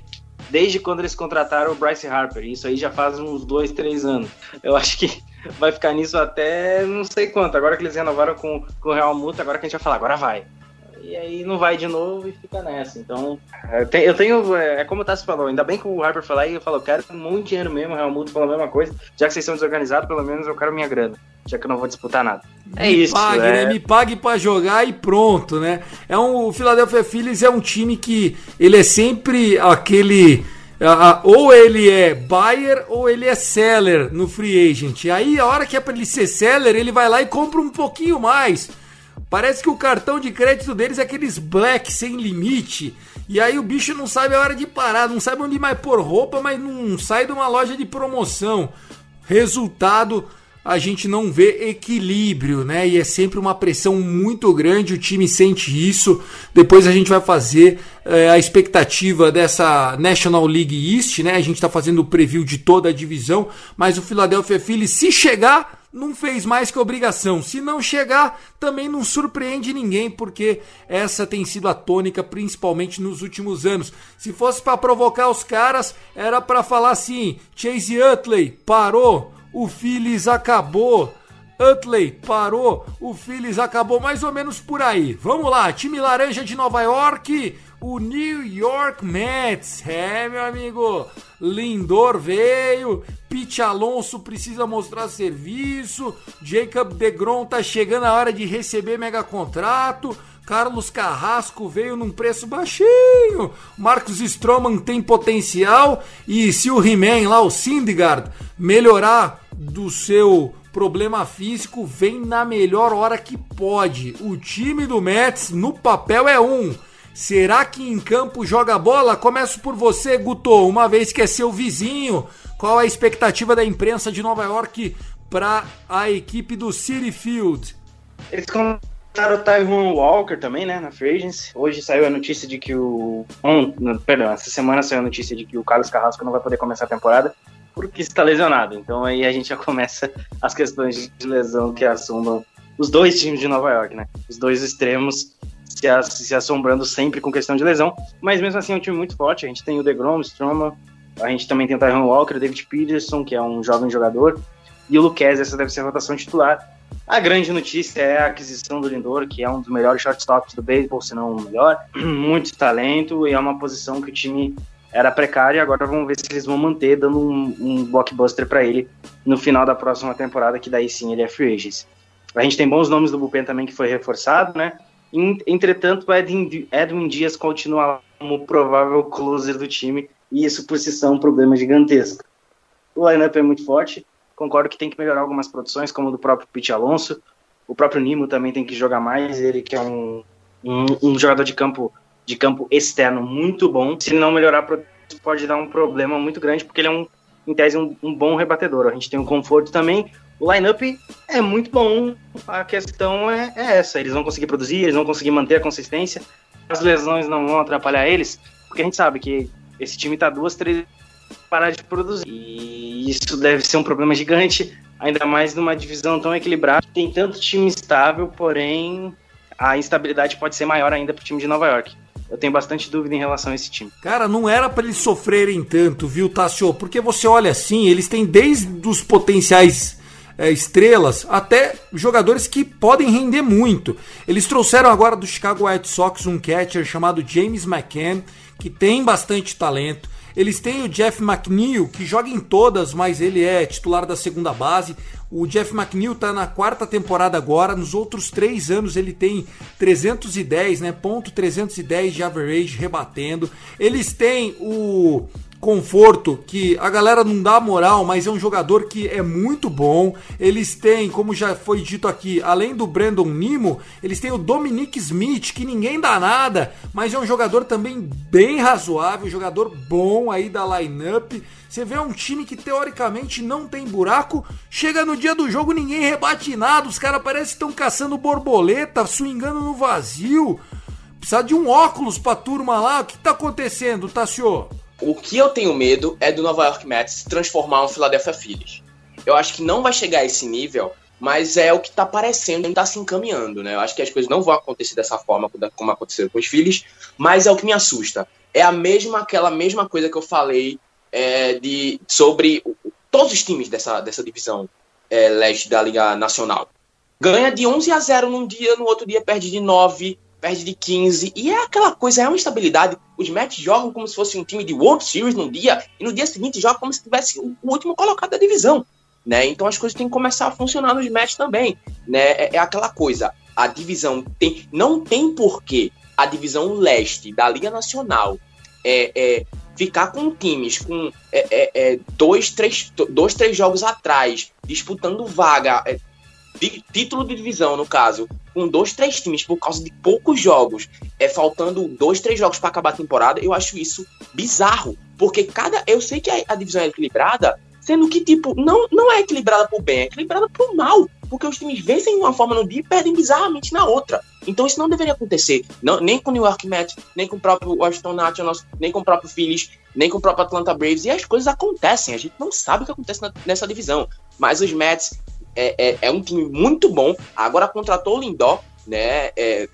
desde quando eles contrataram o Bryce Harper. Isso aí já faz uns dois, três anos. Eu acho que vai ficar nisso até não sei quanto. Agora que eles renovaram com, com o Real Muta, agora que a gente vai falar, agora vai e aí não vai de novo e fica nessa. Então, eu tenho, é, é como o Tassi falou, ainda bem que o Harper falou aí, eu falo, eu quero de dinheiro mesmo, o Real Mundo falou a mesma coisa, já que vocês são desorganizados, pelo menos eu quero minha grana, já que eu não vou disputar nada. É Me isso, pague, é... né? Me pague para jogar e pronto, né? É um, o Philadelphia Phillies é um time que ele é sempre aquele... Ou ele é buyer ou ele é seller no free agent. Aí a hora que é para ele ser seller, ele vai lá e compra um pouquinho mais. Parece que o cartão de crédito deles é aqueles black sem limite. E aí o bicho não sabe a hora de parar, não sabe onde mais pôr roupa, mas não sai de uma loja de promoção. Resultado, a gente não vê equilíbrio, né? E é sempre uma pressão muito grande, o time sente isso. Depois a gente vai fazer é, a expectativa dessa National League East, né? A gente está fazendo o preview de toda a divisão, mas o Philadelphia Phillies, se chegar, não fez mais que obrigação. Se não chegar, também não surpreende ninguém, porque essa tem sido a tônica, principalmente nos últimos anos. Se fosse para provocar os caras, era para falar assim: Chase Utley parou, o Phillies acabou. Utley parou, o Phillies acabou mais ou menos por aí. Vamos lá, time laranja de Nova York, o New York Mets. É, meu amigo, Lindor veio, Pete Alonso precisa mostrar serviço, Jacob DeGrom tá chegando a hora de receber mega contrato. Carlos Carrasco veio num preço baixinho. Marcos Stroman tem potencial. E se o He-Man lá, o Syndergaard, melhorar do seu problema físico vem na melhor hora que pode. O time do Mets no papel é um. Será que em campo joga bola? Começo por você, Guto, uma vez que é seu vizinho. Qual a expectativa da imprensa de Nova York para a equipe do City Field? Eles contrataram o Tyrone Walker também, né, na Free Agency. Hoje saiu a notícia de que o... Um, perdão, essa semana saiu a notícia de que o Carlos Carrasco não vai poder começar a temporada porque está lesionado. Então aí a gente já começa as questões de lesão que assombram os dois times de Nova York, né? Os dois extremos se, se assombrando sempre com questão de lesão, mas mesmo assim é um time muito forte. A gente tem o DeGrom, Stroma, a gente também tem o Tyrone Walker, o David Peterson, que é um jovem jogador, e o Luquez, essa deve ser a rotação titular. A grande notícia é a aquisição do Lindor, que é um dos melhores shortstops do beisebol, se não o melhor. Muito talento e é uma posição que o time era precária. Agora vamos ver se eles vão manter, dando um, um blockbuster para ele no final da próxima temporada, que daí sim ele é free agent. A gente tem bons nomes do bullpen também que foi reforçado, né? Entretanto, Edwin, Edwin Dias continua como provável closer do time e isso por si só é um problema gigantesco. O lineup é muito forte, concordo que tem que melhorar algumas produções, como do próprio Pete Alonso. O próprio Nimo também tem que jogar mais, ele que é um, um, um jogador de campo de campo externo muito bom. Se não melhorar, pode dar um problema muito grande, porque ele é um, em tese, um, um bom rebatedor. A gente tem um conforto também. O lineup é muito bom. A questão é, é, essa: eles vão conseguir produzir, eles vão conseguir manter a consistência. As lesões não vão atrapalhar eles, porque a gente sabe que esse time tá duas, três parar de produzir. E isso deve ser um problema gigante, ainda mais numa divisão tão equilibrada. Tem tanto time estável, porém a instabilidade pode ser maior ainda para o time de Nova York. Eu tenho bastante dúvida em relação a esse time. Cara, não era para eles sofrerem tanto, viu, Tassio? Porque você olha assim, eles têm desde os potenciais é, estrelas até jogadores que podem render muito. Eles trouxeram agora do Chicago White Sox um catcher chamado James McCann, que tem bastante talento. Eles têm o Jeff McNeil, que joga em todas, mas ele é titular da segunda base. O Jeff McNeil está na quarta temporada agora. Nos outros três anos ele tem 310, né? Ponto 310 de average rebatendo. Eles têm o conforto que a galera não dá moral, mas é um jogador que é muito bom. Eles têm, como já foi dito aqui, além do Brandon Nimo, eles têm o Dominic Smith, que ninguém dá nada, mas é um jogador também bem razoável, jogador bom aí da lineup. Você vê um time que teoricamente não tem buraco, chega no dia do jogo ninguém rebate nada, os caras parecem que estão caçando borboleta, swingando no vazio. Precisa de um óculos pra turma lá. O que tá acontecendo, Tassio? O que eu tenho medo é do Nova York Mets se transformar um Philadelphia Phillies. Eu acho que não vai chegar a esse nível, mas é o que está parecendo, está se encaminhando, né? Eu acho que as coisas não vão acontecer dessa forma como aconteceu com os Phillies, mas é o que me assusta. É a mesma aquela mesma coisa que eu falei é, de sobre todos os times dessa, dessa divisão é, leste da Liga Nacional. Ganha de 11 a 0 num dia, no outro dia perde de 9 perde de 15. E é aquela coisa, é uma estabilidade. Os Mets jogam como se fosse um time de World Series num dia, e no dia seguinte jogam como se tivesse o último colocado da divisão. Né? Então as coisas têm que começar a funcionar nos Mets também. Né? É, é aquela coisa, a divisão tem. Não tem porquê a divisão leste da Liga Nacional é, é ficar com times com é, é, é dois, três, dois, três jogos atrás, disputando vaga, é, título de divisão, no caso, com dois, três times por causa de poucos jogos, é faltando dois, três jogos para acabar a temporada, eu acho isso bizarro. Porque cada. Eu sei que a, a, divisão é equilibrada, sendo que, tipo, não, não é equilibrada por bem, é equilibrada por mal. Porque os times vencem de uma forma no dia e perdem bizarramente na outra. Então isso não deveria acontecer. Não, nem com o New York Mets, nem com o próprio Washington Nationals, nem com o próprio Phillies, nem com o próprio Atlanta Braves. E as coisas acontecem. A gente não sabe o que acontece na, nessa divisão. Mas os Mets é, é, é, um time muito bom. Agora contratou o Lindó, né? É,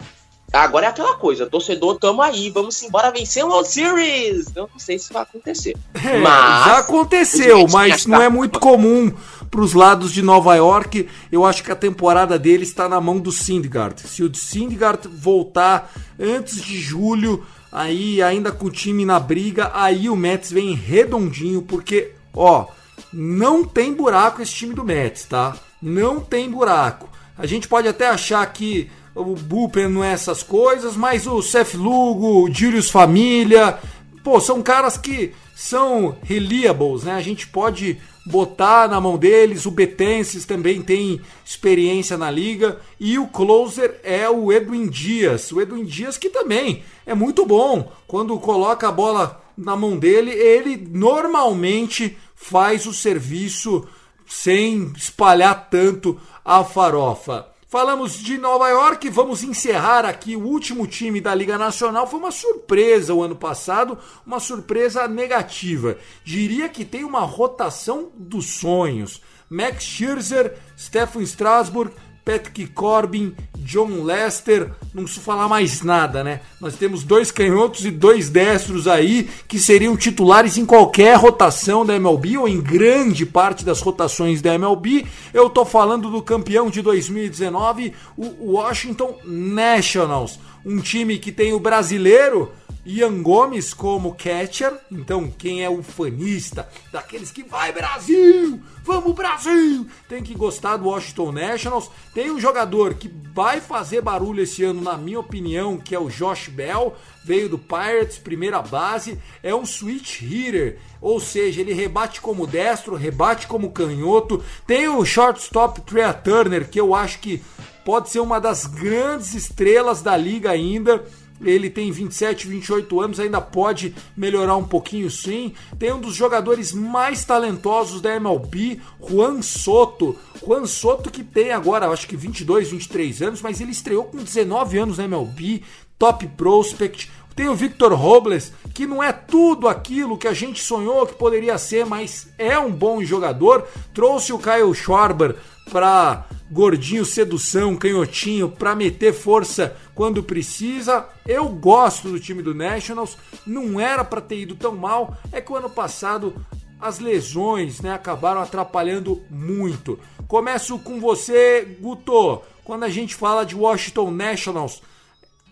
agora é aquela coisa, torcedor, tamo aí, vamos embora vencer o World Series. Eu não sei se vai acontecer. É, mas já aconteceu, mas não é muito comum para os lados de Nova York. Eu acho que a temporada dele está na mão do Syndergaard. Se o Syndergaard voltar antes de julho, aí ainda com o time na briga, aí o Mets vem redondinho, porque, ó, não tem buraco esse time do Mets, tá? Não tem buraco. A gente pode até achar que o Bullpen não é essas coisas, mas o Seth Lugo, o Julius Família, pô, são caras que são reliables, né? A gente pode botar na mão deles. O Betenses também tem experiência na liga. E o closer é o Edwin Dias. O Edwin Dias que também é muito bom. Quando coloca a bola na mão dele, ele normalmente faz o serviço sem espalhar tanto a farofa. Falamos de Nova York, vamos encerrar aqui. O último time da Liga Nacional foi uma surpresa o ano passado, uma surpresa negativa. Diria que tem uma rotação dos sonhos. Max Scherzer, Stephen Strasburg, Patrick Corbin, John Lester, não preciso falar mais nada, né? Nós temos dois canhotos e dois destros aí que seriam titulares em qualquer rotação da MLB ou em grande parte das rotações da MLB. Eu tô falando do campeão de 2019, o Washington Nationals, um time que tem o brasileiro Ian Gomes como catcher. Então, quem é o fanista daqueles que vai Brasil, vamos Brasil, tem que gostar do Washington Nationals. Tem um jogador que vai fazer barulho esse ano, na minha opinião, que é o Josh Bell, veio do Pirates, primeira base, é um switch hitter, ou seja, ele rebate como destro, rebate como canhoto. Tem o shortstop Trea Turner, que eu acho que pode ser uma das grandes estrelas da liga ainda ele tem 27, 28 anos, ainda pode melhorar um pouquinho sim. Tem um dos jogadores mais talentosos da MLB, Juan Soto. Juan Soto que tem agora, acho que 22, 23 anos, mas ele estreou com 19 anos na MLB, top prospect. Tem o Victor Robles, que não é tudo aquilo que a gente sonhou que poderia ser, mas é um bom jogador. Trouxe o Kyle Schwarber para gordinho, sedução, canhotinho, para meter força quando precisa. Eu gosto do time do Nationals, não era para ter ido tão mal. É que o ano passado as lesões né, acabaram atrapalhando muito. Começo com você, Guto. Quando a gente fala de Washington Nationals,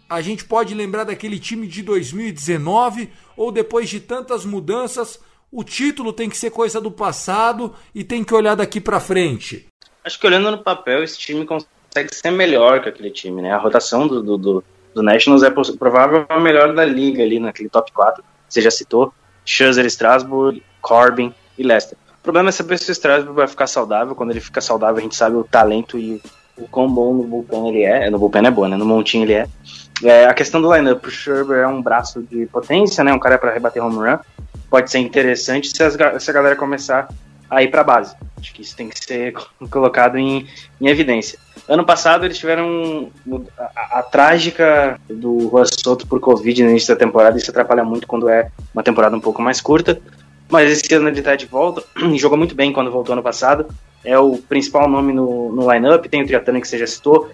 a gente pode lembrar daquele time de 2019 ou depois de tantas mudanças, o título tem que ser coisa do passado e tem que olhar daqui para frente. Acho que olhando no papel, esse time consegue ser melhor que aquele time, né? A rotação do, do, do, do Nationals é provável a melhor da liga ali naquele top 4. Você já citou Scherzer, Strasbourg, Corbin e Leicester. O problema é saber se o Strasbourg vai ficar saudável. Quando ele fica saudável, a gente sabe o talento e o quão bom no bullpen ele é. No bullpen é bom, né? No montinho ele é. é a questão do lineup, o Scherzer é um braço de potência, né? Um cara para rebater home run. Pode ser interessante se, as, se a galera começar a ir para base. Acho que isso tem que ser colocado em, em evidência. Ano passado eles tiveram a, a, a trágica do Juan Soto por Covid no início da temporada. Isso atrapalha muito quando é uma temporada um pouco mais curta. Mas esse ano ele está de volta e jogou muito bem quando voltou ano passado. É o principal nome no, no line-up. Tem o Triatano que você já citou.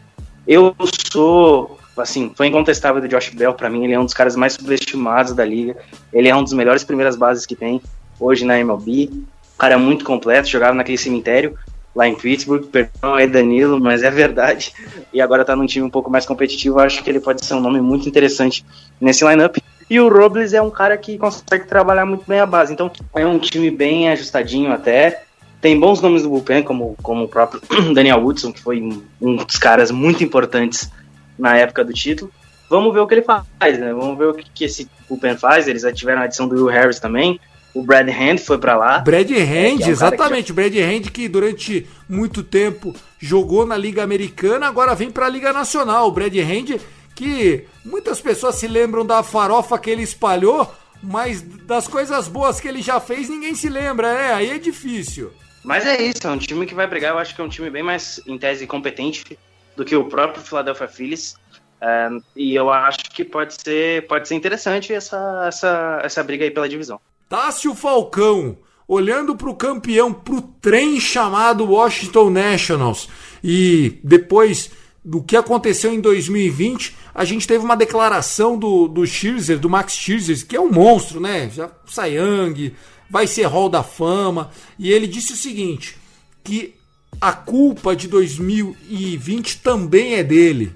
Eu sou, assim, foi incontestável do Josh Bell. Para mim, ele é um dos caras mais subestimados da liga. Ele é um dos melhores primeiras bases que tem hoje na MLB. Cara muito completo, jogava naquele cemitério lá em Pittsburgh, perdão é Danilo, mas é verdade. E agora tá num time um pouco mais competitivo, acho que ele pode ser um nome muito interessante nesse lineup. E o Robles é um cara que consegue trabalhar muito bem a base. Então é um time bem ajustadinho até. Tem bons nomes do bullpen, como, como o próprio Daniel Woodson, que foi um dos caras muito importantes na época do título. Vamos ver o que ele faz, né? Vamos ver o que, que esse bullpen faz. Eles tiveram a adição do Will Harris também. O Brad Hand foi para lá. Brad Hand, é, é um exatamente. Já... O Brad Hand que durante muito tempo jogou na Liga Americana, agora vem para a Liga Nacional. O Brad Hand que muitas pessoas se lembram da farofa que ele espalhou, mas das coisas boas que ele já fez ninguém se lembra, é, aí é difícil. Mas é isso, é um time que vai brigar, eu acho que é um time bem mais, em tese, competente do que o próprio Philadelphia Phillies. É, e eu acho que pode ser, pode ser interessante essa, essa, essa briga aí pela divisão. Tássio Falcão, olhando para o campeão, para o trem chamado Washington Nationals, e depois do que aconteceu em 2020, a gente teve uma declaração do, do Scherzer, do Max Scherzer, que é um monstro, né? Já Sayang, vai ser Hall da Fama, e ele disse o seguinte, que a culpa de 2020 também é dele,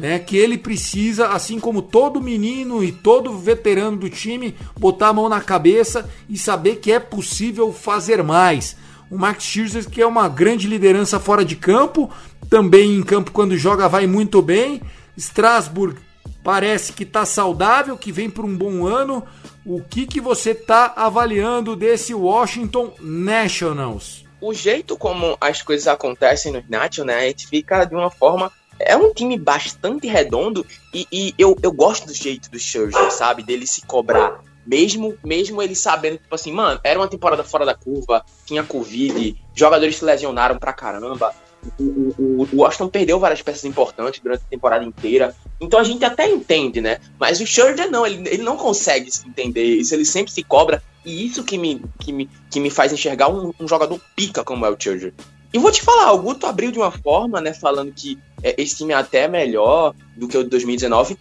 né? Que ele precisa, assim como todo menino e todo veterano do time, botar a mão na cabeça e saber que é possível fazer mais. O Max Scherzer que é uma grande liderança fora de campo, também em campo quando joga vai muito bem. Strasbourg parece que está saudável, que vem por um bom ano. O que, que você está avaliando desse Washington Nationals? O jeito como as coisas acontecem no Nationals, né, a gente fica de uma forma é um time bastante redondo e, e, eu, eu gosto do jeito do Scherzer, sabe? Dele se cobrar. Mesmo, mesmo ele sabendo, tipo assim, mano, era uma temporada fora da curva, tinha Covid, jogadores se lesionaram pra caramba o, o, o Washington perdeu várias peças importantes durante a temporada inteira. Então a gente até entende, né? Mas o Scherzer não, ele, ele não consegue entender isso, ele sempre se cobra. E isso que me, que me, que me faz enxergar um, um jogador pica como é o Scherzer. E vou te falar, o Guto abriu de uma forma, né? Falando que é, esse time é até melhor do que o de 2019.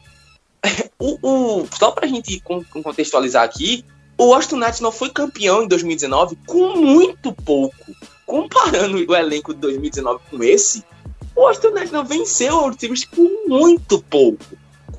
o, o, só pra gente contextualizar aqui, o Washington Nets não foi campeão em 2019 com muito pouco comparando o elenco de 2019 com esse, o Austin não venceu o Timbers com muito pouco.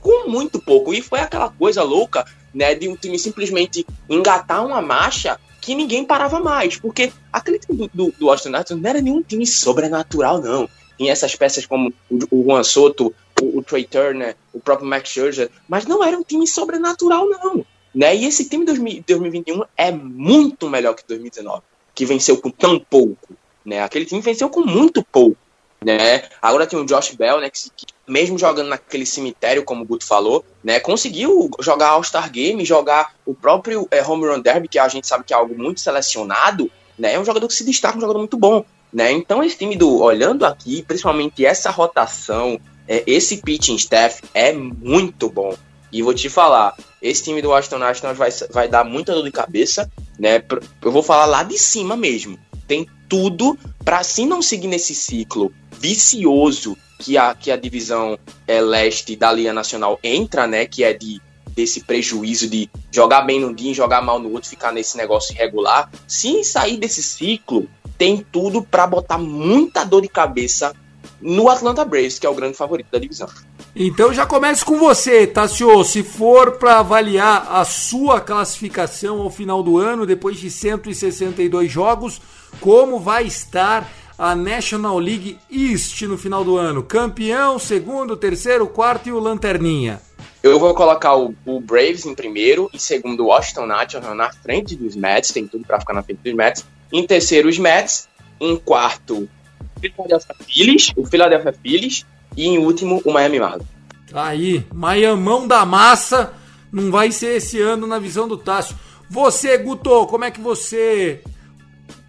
Com muito pouco. E foi aquela coisa louca, né, de um time simplesmente engatar uma marcha que ninguém parava mais. Porque aquele time do, do, do Austin não era nenhum time sobrenatural, não. Tinha essas peças como o, o Juan Soto, o, o Trey Turner, o próprio Max Scherzer, mas não era um time sobrenatural, não. Né? E esse time de 2021 é muito melhor que 2019 que venceu com tão pouco, né? Aquele time venceu com muito pouco, né? Agora tem o Josh Bell, né? Que, que mesmo jogando naquele cemitério, como o Guto falou, né? Conseguiu jogar All-Star Game, jogar o próprio é, Home Run Derby, que a gente sabe que é algo muito selecionado, né? É um jogador que se destaca, um jogador muito bom, né? Então esse time do, olhando aqui, principalmente essa rotação, é, esse pitching staff é muito bom. E vou te falar, esse time do Washington Nationals vai, vai dar muita dor de cabeça, né? Eu vou falar lá de cima mesmo. Tem tudo para se não seguir nesse ciclo vicioso que a, que a divisão é, leste da Liga Nacional entra, né? Que é de desse prejuízo de jogar bem num dia e jogar mal no outro, ficar nesse negócio irregular. Se sair desse ciclo, tem tudo para botar muita dor de cabeça no Atlanta Braves, que é o grande favorito da divisão. Então já começo com você, Tassio. Se for para avaliar a sua classificação ao final do ano, depois de 162 jogos, como vai estar a National League East no final do ano? Campeão, segundo, terceiro, quarto e o Lanterninha. Eu vou colocar o, o Braves em primeiro, em segundo o Washington Nationals na frente dos Mets, tem tudo para ficar na frente dos Mets. Em terceiro os Mets, em quarto o Philadelphia Phillies, o Philadelphia Phillies e em último o Miami Marlins. Tá aí, Miamão da massa, não vai ser esse ano na visão do Tássio. Você, Guto, como é que você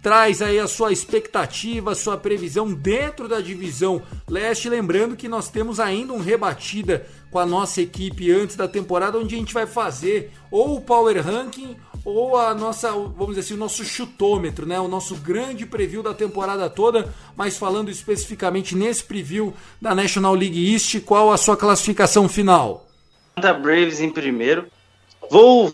traz aí a sua expectativa, a sua previsão dentro da divisão leste. Lembrando que nós temos ainda um rebatida com a nossa equipe antes da temporada, onde a gente vai fazer ou o Power Ranking ou a nossa, vamos dizer assim, o nosso chutômetro, né? O nosso grande preview da temporada toda, mas falando especificamente nesse preview da National League East, qual a sua classificação final? Da Braves em primeiro. Vou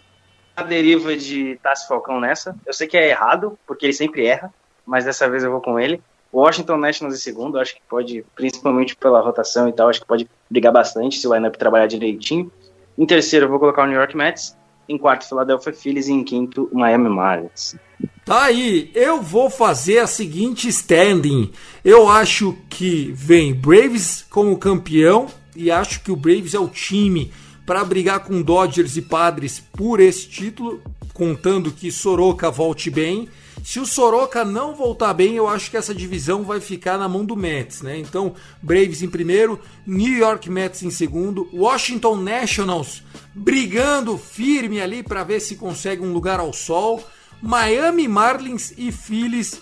a deriva de Tassi Falcão nessa. Eu sei que é errado, porque ele sempre erra, mas dessa vez eu vou com ele. Washington Nationals em segundo, acho que pode, principalmente pela rotação e tal, acho que pode brigar bastante se o lineup trabalhar direitinho. Em terceiro, eu vou colocar o New York Mets. Em quarto, Philadelphia Phillies. E em quinto, Miami Marlins. Tá aí, eu vou fazer a seguinte standing. Eu acho que vem Braves como campeão e acho que o Braves é o time para brigar com Dodgers e Padres por esse título, contando que Soroka volte bem. Se o Soroka não voltar bem, eu acho que essa divisão vai ficar na mão do Mets, né? Então, Braves em primeiro, New York Mets em segundo, Washington Nationals brigando firme ali para ver se consegue um lugar ao sol, Miami Marlins e Phillies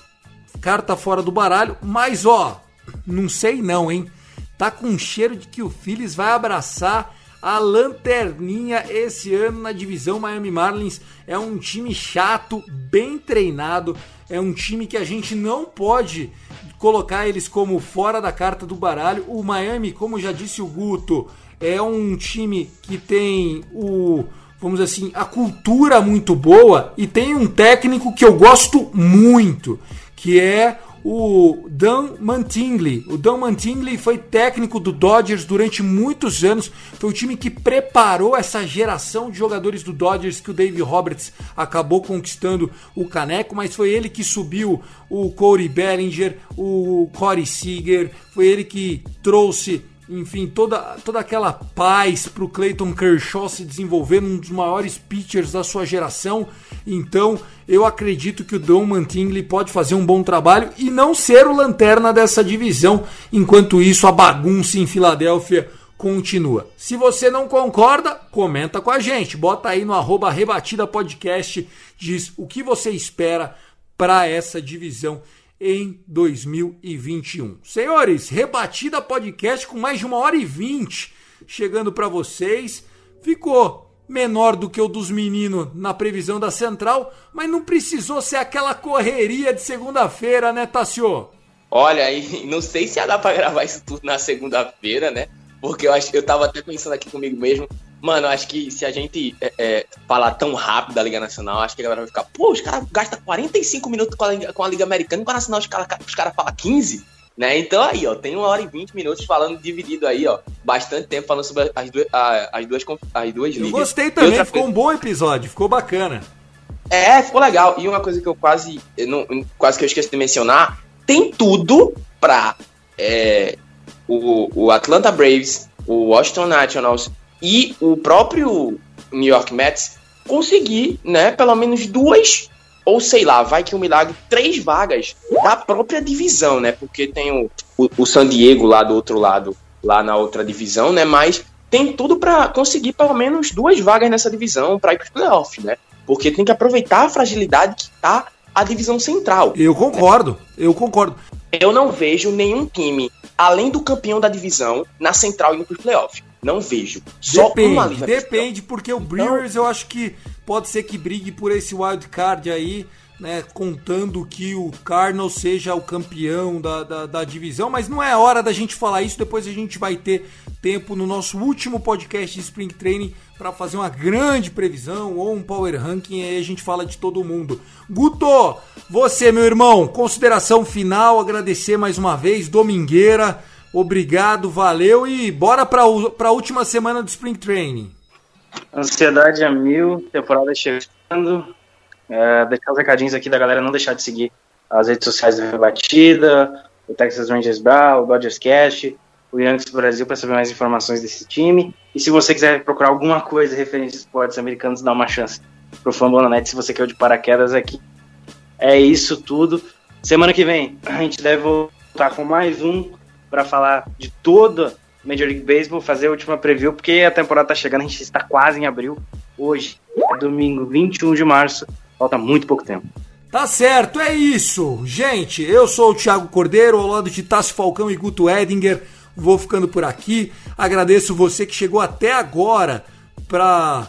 carta fora do baralho, mas ó, não sei não, hein? Tá com cheiro de que o Phillies vai abraçar a lanterninha esse ano na divisão Miami Marlins. É um time chato, bem treinado, é um time que a gente não pode colocar eles como fora da carta do baralho. O Miami, como já disse o Guto, é um time que tem o vamos dizer assim, a cultura muito boa e tem um técnico que eu gosto muito, que é o Dan Mantingly. O Dan Mantingly foi técnico do Dodgers durante muitos anos. Foi o time que preparou essa geração de jogadores do Dodgers que o Dave Roberts acabou conquistando o caneco, mas foi ele que subiu o Corey Bellinger, o Corey Seager, foi ele que trouxe enfim, toda, toda aquela paz para o Clayton Kershaw se desenvolver num dos maiores pitchers da sua geração. Então, eu acredito que o Don Mantingly pode fazer um bom trabalho e não ser o lanterna dessa divisão. Enquanto isso, a bagunça em Filadélfia continua. Se você não concorda, comenta com a gente. Bota aí no arroba Rebatida Podcast, diz o que você espera para essa divisão em 2021. Senhores, rebatida podcast com mais de uma hora e vinte chegando para vocês. Ficou menor do que o dos meninos na previsão da Central, mas não precisou ser aquela correria de segunda-feira, né, Tassio? Olha, não sei se ia dar pra gravar isso tudo na segunda-feira, né? Porque eu, acho, eu tava até pensando aqui comigo mesmo. Mano, acho que se a gente é, é, falar tão rápido da Liga Nacional, acho que a galera vai ficar, pô, os caras gastam 45 minutos com a, Liga, com a Liga Americana com a Nacional os caras os cara falam 15. Né? Então aí, ó, tem uma hora e 20 minutos falando dividido aí, ó. Bastante tempo falando sobre as duas, as duas, as duas ligas. Eu gostei também, ficou coisa... um bom episódio, ficou bacana. É, ficou legal. E uma coisa que eu quase, eu não, quase que eu esqueci de mencionar, tem tudo pra é, o, o Atlanta Braves, o Washington Nationals e o próprio New York Mets conseguir, né, pelo menos duas ou sei lá, vai que um milagre, três vagas da própria divisão, né? Porque tem o, o, o San Diego lá do outro lado, lá na outra divisão, né? Mas tem tudo para conseguir pelo menos duas vagas nessa divisão para ir para os playoffs, né? Porque tem que aproveitar a fragilidade que tá a divisão central. Eu concordo, eu concordo. Eu não vejo nenhum time, além do campeão da divisão, na central indo para os playoffs. Não vejo. Só depende, uma liga. Depende, porque o Brewers então, eu acho que pode ser que brigue por esse wild card aí, né? Contando que o Cardinals seja o campeão da, da, da, divisão, mas não é hora da gente falar isso, depois a gente vai ter tempo no nosso último podcast de Spring Training para fazer uma grande previsão ou um power ranking, aí a gente fala de todo mundo. Guto, você, meu irmão, consideração final, agradecer mais uma vez, Domingueira, obrigado, valeu e bora para a última semana do Spring Training. Ansiedade a mil, temporada chegando. É, deixar os recadinhos aqui da galera não deixar de seguir as redes sociais da Rebatida, o Texas Rangers Bra, o Dodgers Cast, o Yankees Brasil para saber mais informações desse time. E se você quiser procurar alguma coisa referente a esportes americanos, dá uma chance pro Fambonanet se você quer de paraquedas aqui. É isso tudo. Semana que vem a gente deve voltar com mais um para falar de toda Major League Baseball, fazer a última preview, porque a temporada tá chegando, a gente está quase em abril. Hoje é domingo 21 de março, falta muito pouco tempo. Tá certo, é isso. Gente, eu sou o Thiago Cordeiro, ao lado de Tassi Falcão e Guto Edinger. Vou ficando por aqui. Agradeço você que chegou até agora para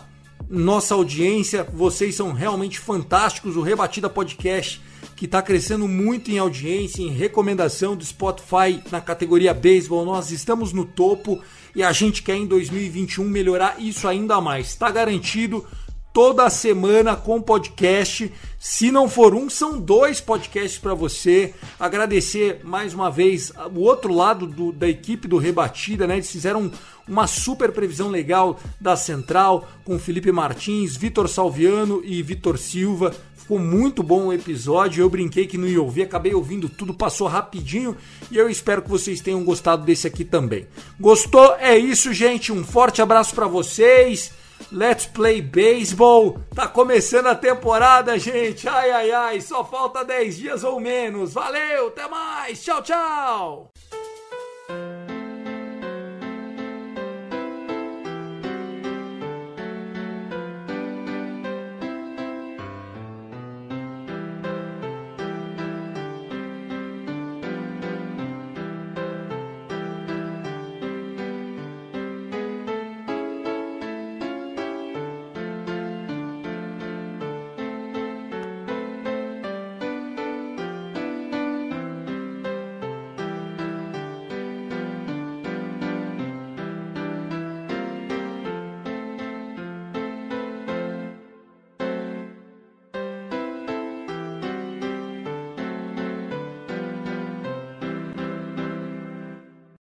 nossa audiência. Vocês são realmente fantásticos. O Rebatida Podcast que está crescendo muito em audiência, em recomendação do Spotify na categoria beisebol. Nós estamos no topo e a gente quer em 2021 melhorar isso ainda mais. Está garantido toda semana com podcast. Se não for um, são dois podcasts para você. Agradecer mais uma vez o outro lado do, da equipe do Rebatida, né? Eles fizeram uma super previsão legal da Central com Felipe Martins, Vitor Salviano e Vitor Silva. Ficou muito bom o episódio. Eu brinquei que não ia ouvir, acabei ouvindo tudo, passou rapidinho e eu espero que vocês tenham gostado desse aqui também. Gostou? É isso, gente. Um forte abraço para vocês. Let's Play Baseball. Tá começando a temporada, gente. Ai, ai, ai. Só falta 10 dias ou menos. Valeu, até mais. Tchau, tchau.